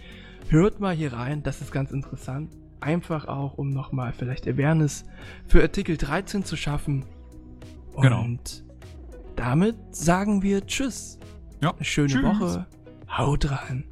Hört mal hier rein, das ist ganz interessant. Einfach auch, um nochmal vielleicht Awareness für Artikel 13 zu schaffen. Genau. Und genau. damit sagen wir Tschüss. Ja. Eine schöne tschüss. Woche. Haut rein.